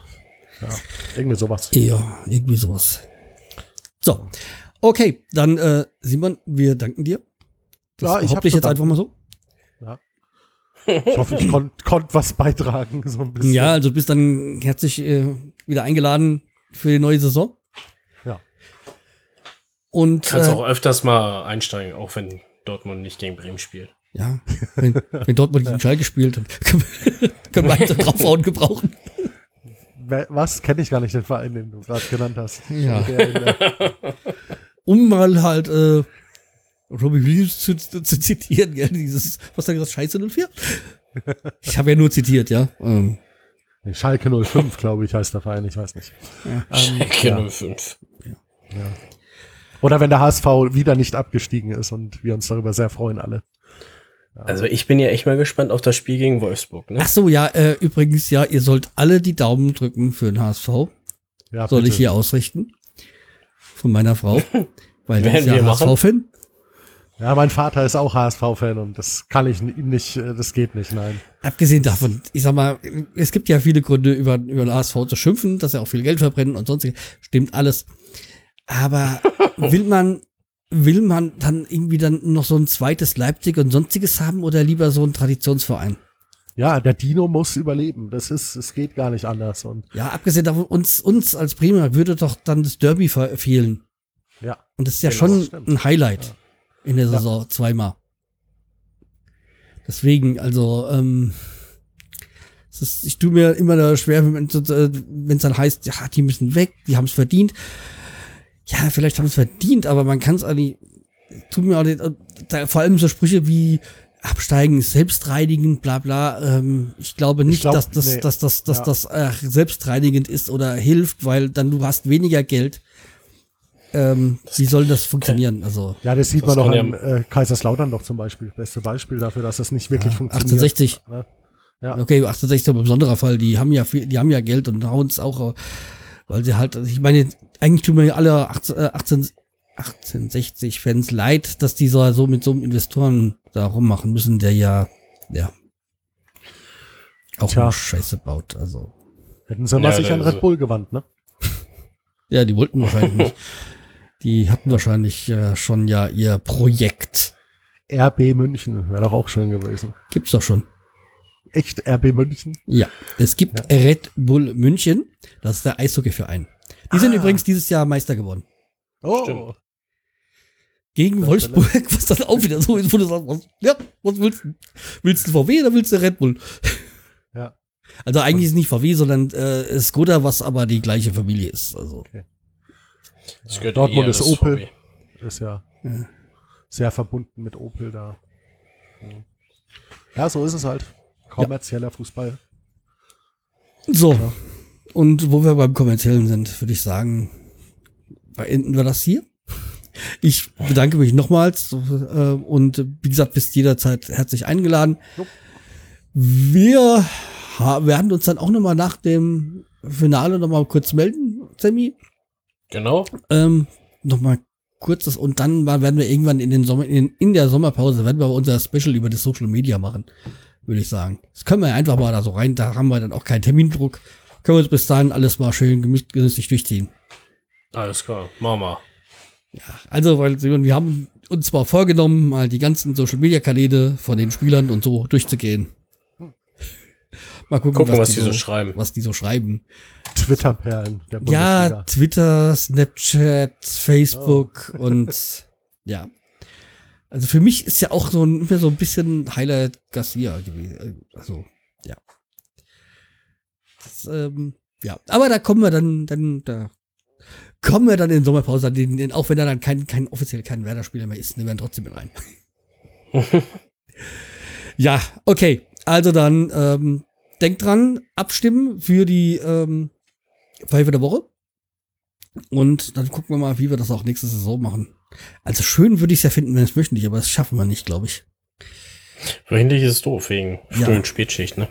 Ja, irgendwie sowas. Ja, irgendwie sowas. So, okay, dann äh, Simon, wir danken dir. Das Ja, ich hab ich zu jetzt einfach mal so. Ich hoffe, ich <laughs> konnte konnt was beitragen, so ein bisschen. Ja, also bist dann herzlich äh, wieder eingeladen für die neue Saison. Ja. Und Kannst äh, auch öfters mal einsteigen, auch wenn Dortmund nicht gegen Bremen spielt. ja, wenn, wenn Dortmund gegen Schalke spielt, können wir, <laughs> können wir einen draufhauen gebrauchen. Was? Kenne ich gar nicht den Verein, den du gerade genannt hast. Ja. Um mal halt äh, Robbie Williams zu, zu, zitieren, gell, dieses, was da gesagt, Scheiße 04? Ich habe ja nur zitiert, ja. Ähm, Schalke 05, glaube ich, heißt der Verein, ich weiß nicht. Schalke ja. 05. Oder wenn der HSV wieder nicht abgestiegen ist und wir uns darüber sehr freuen alle. Also ich bin ja echt mal gespannt auf das Spiel gegen Wolfsburg. Ne? ach so, ja, äh, übrigens, ja, ihr sollt alle die Daumen drücken für den HSV. Ja, Soll bitte. ich hier ausrichten? Von meiner Frau. <laughs> Weil die ist ja. HSV-Fan. Ja, mein Vater ist auch HSV-Fan und das kann ich ihm nicht, äh, das geht nicht, nein. Abgesehen davon, ich sag mal, es gibt ja viele Gründe, über, über den HSV zu schimpfen, dass er auch viel Geld verbrennt und sonstiges. Stimmt alles. Aber <laughs> will man, will man dann irgendwie dann noch so ein zweites Leipzig und sonstiges haben oder lieber so ein Traditionsverein? Ja, der Dino muss überleben. Das ist, es geht gar nicht anders. Und Ja, abgesehen davon, uns, uns als Bremer würde doch dann das Derby fe- fehlen. ja, Und das ist ja Genau, schon ein Highlight in der Saison zweimal. Deswegen, also, ähm, ist, ich tue mir immer da schwer, wenn es dann heißt, ja, die müssen weg, die haben es verdient. Ja, vielleicht haben es verdient, aber man kann es eigentlich, tut mir auch nicht, äh, da, vor allem so Sprüche wie absteigen, selbstreinigend, bla bla. Ähm, ich glaube nicht, glaub, dass das, nee. dass das, dass Ja. das äh, selbstreinigend ist oder hilft, weil dann du hast weniger Geld ähm, wie soll das funktionieren? Also Ja, das sieht Das man doch an äh, Kaiserslautern doch zum Beispiel. Beste Beispiel dafür, dass das nicht wirklich Ja, funktioniert. 1860. Ne? Ja. Okay, 68 ist aber ein besonderer Fall. Die haben ja viel, die haben ja Geld und hauen es auch, äh, weil sie halt, also ich meine, eigentlich tun mir ja alle 18, äh, 18, 1860 Fans leid, dass die so, so mit so einem Investoren da rummachen müssen, der ja, ja, auch Tja. nur Scheiße baut. Also, Hätten sie mal Ja, sich an Red Bull gewandt, ne? ja, die wollten wahrscheinlich <laughs> nicht. Die hatten wahrscheinlich äh, schon ja ihr Projekt. RB München wäre doch auch schön gewesen. Gibt's doch schon. Echt RB München? Ja, es gibt Red Bull München. Das ist der Eishockeyverein. Die sind Ah. übrigens dieses Jahr Meister geworden. Oh, Stimmt. Gegen Das Wolfsburg, <laughs> was dann auch wieder so ist, wo du sagst, was, ja, was willst du? Willst du VW oder willst du Red Bull? Ja. Also eigentlich ist es nicht VW, sondern äh, Skoda, was aber die gleiche Familie ist. Also Das gehört Dortmund ist das Opel. VW. ist ja, Ja. sehr verbunden mit Opel da. Ja, so ist es halt. Kommerzieller Fußball. so. Ja. Und wo wir beim Kommerziellen sind, würde ich sagen, beenden wir das hier. Ich bedanke mich nochmals äh, und wie gesagt, bist jederzeit herzlich eingeladen. Wir werden uns dann auch nochmal nach dem Finale nochmal kurz melden, Sammy. Genau. Ähm, nochmal kurzes und dann werden wir irgendwann in den Sommer, in, in der Sommerpause werden wir unser Special über das Social Media machen, würde ich sagen. Das können wir einfach mal da so rein, da haben wir dann auch keinen Termindruck. Können wir uns bis dahin alles mal schön gemüt- genüsslich durchziehen. Alles klar. Mama. Also, weil Simon, wir haben uns zwar vorgenommen, mal die ganzen Social Media Kanäle von den Spielern und so durchzugehen. Mal gucken, Gucken, was die so schreiben. was die so schreiben. Twitter-Perlen Ja. Twitter, Snapchat, Facebook <laughs> und ja. Also für mich ist ja auch so ein, so ein bisschen Highlight Garcia gewesen. Also, ja. Das, ähm, ja, aber da kommen wir dann, dann, da kommen wir dann in Sommerpause, den, den, auch wenn er dann kein, kein offiziell kein Werder-Spieler mehr ist, nehmen wir ihn trotzdem mit rein. <laughs> ja, okay. Also dann, ähm, denkt dran, abstimmen für die ähm, Pfeife der Woche. Und dann gucken wir mal, wie wir das auch nächste Saison machen. Also schön würde ich es ja finden, wenn es wöchentlich, aber das schaffen wir nicht, glaube ich. Wöchentlich ist es doof, wegen Ja. frühen Spätschicht, ne?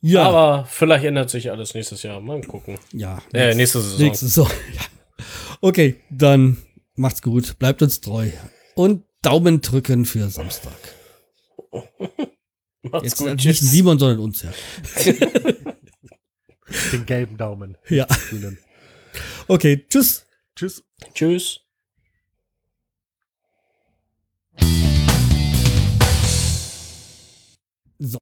Ja, Aber vielleicht ändert sich alles nächstes Jahr. Mal gucken. ja. Äh, nächste Saison. Nächste Saison. <laughs> Ja. Okay, dann macht's gut, bleibt uns treu und Daumen drücken für Samstag. <laughs> Macht's Jetzt gut. nicht. Simon, sondern uns, ja. <laughs> Den gelben Daumen. Ja. Okay, tschüss. Tschüss. Tschüss.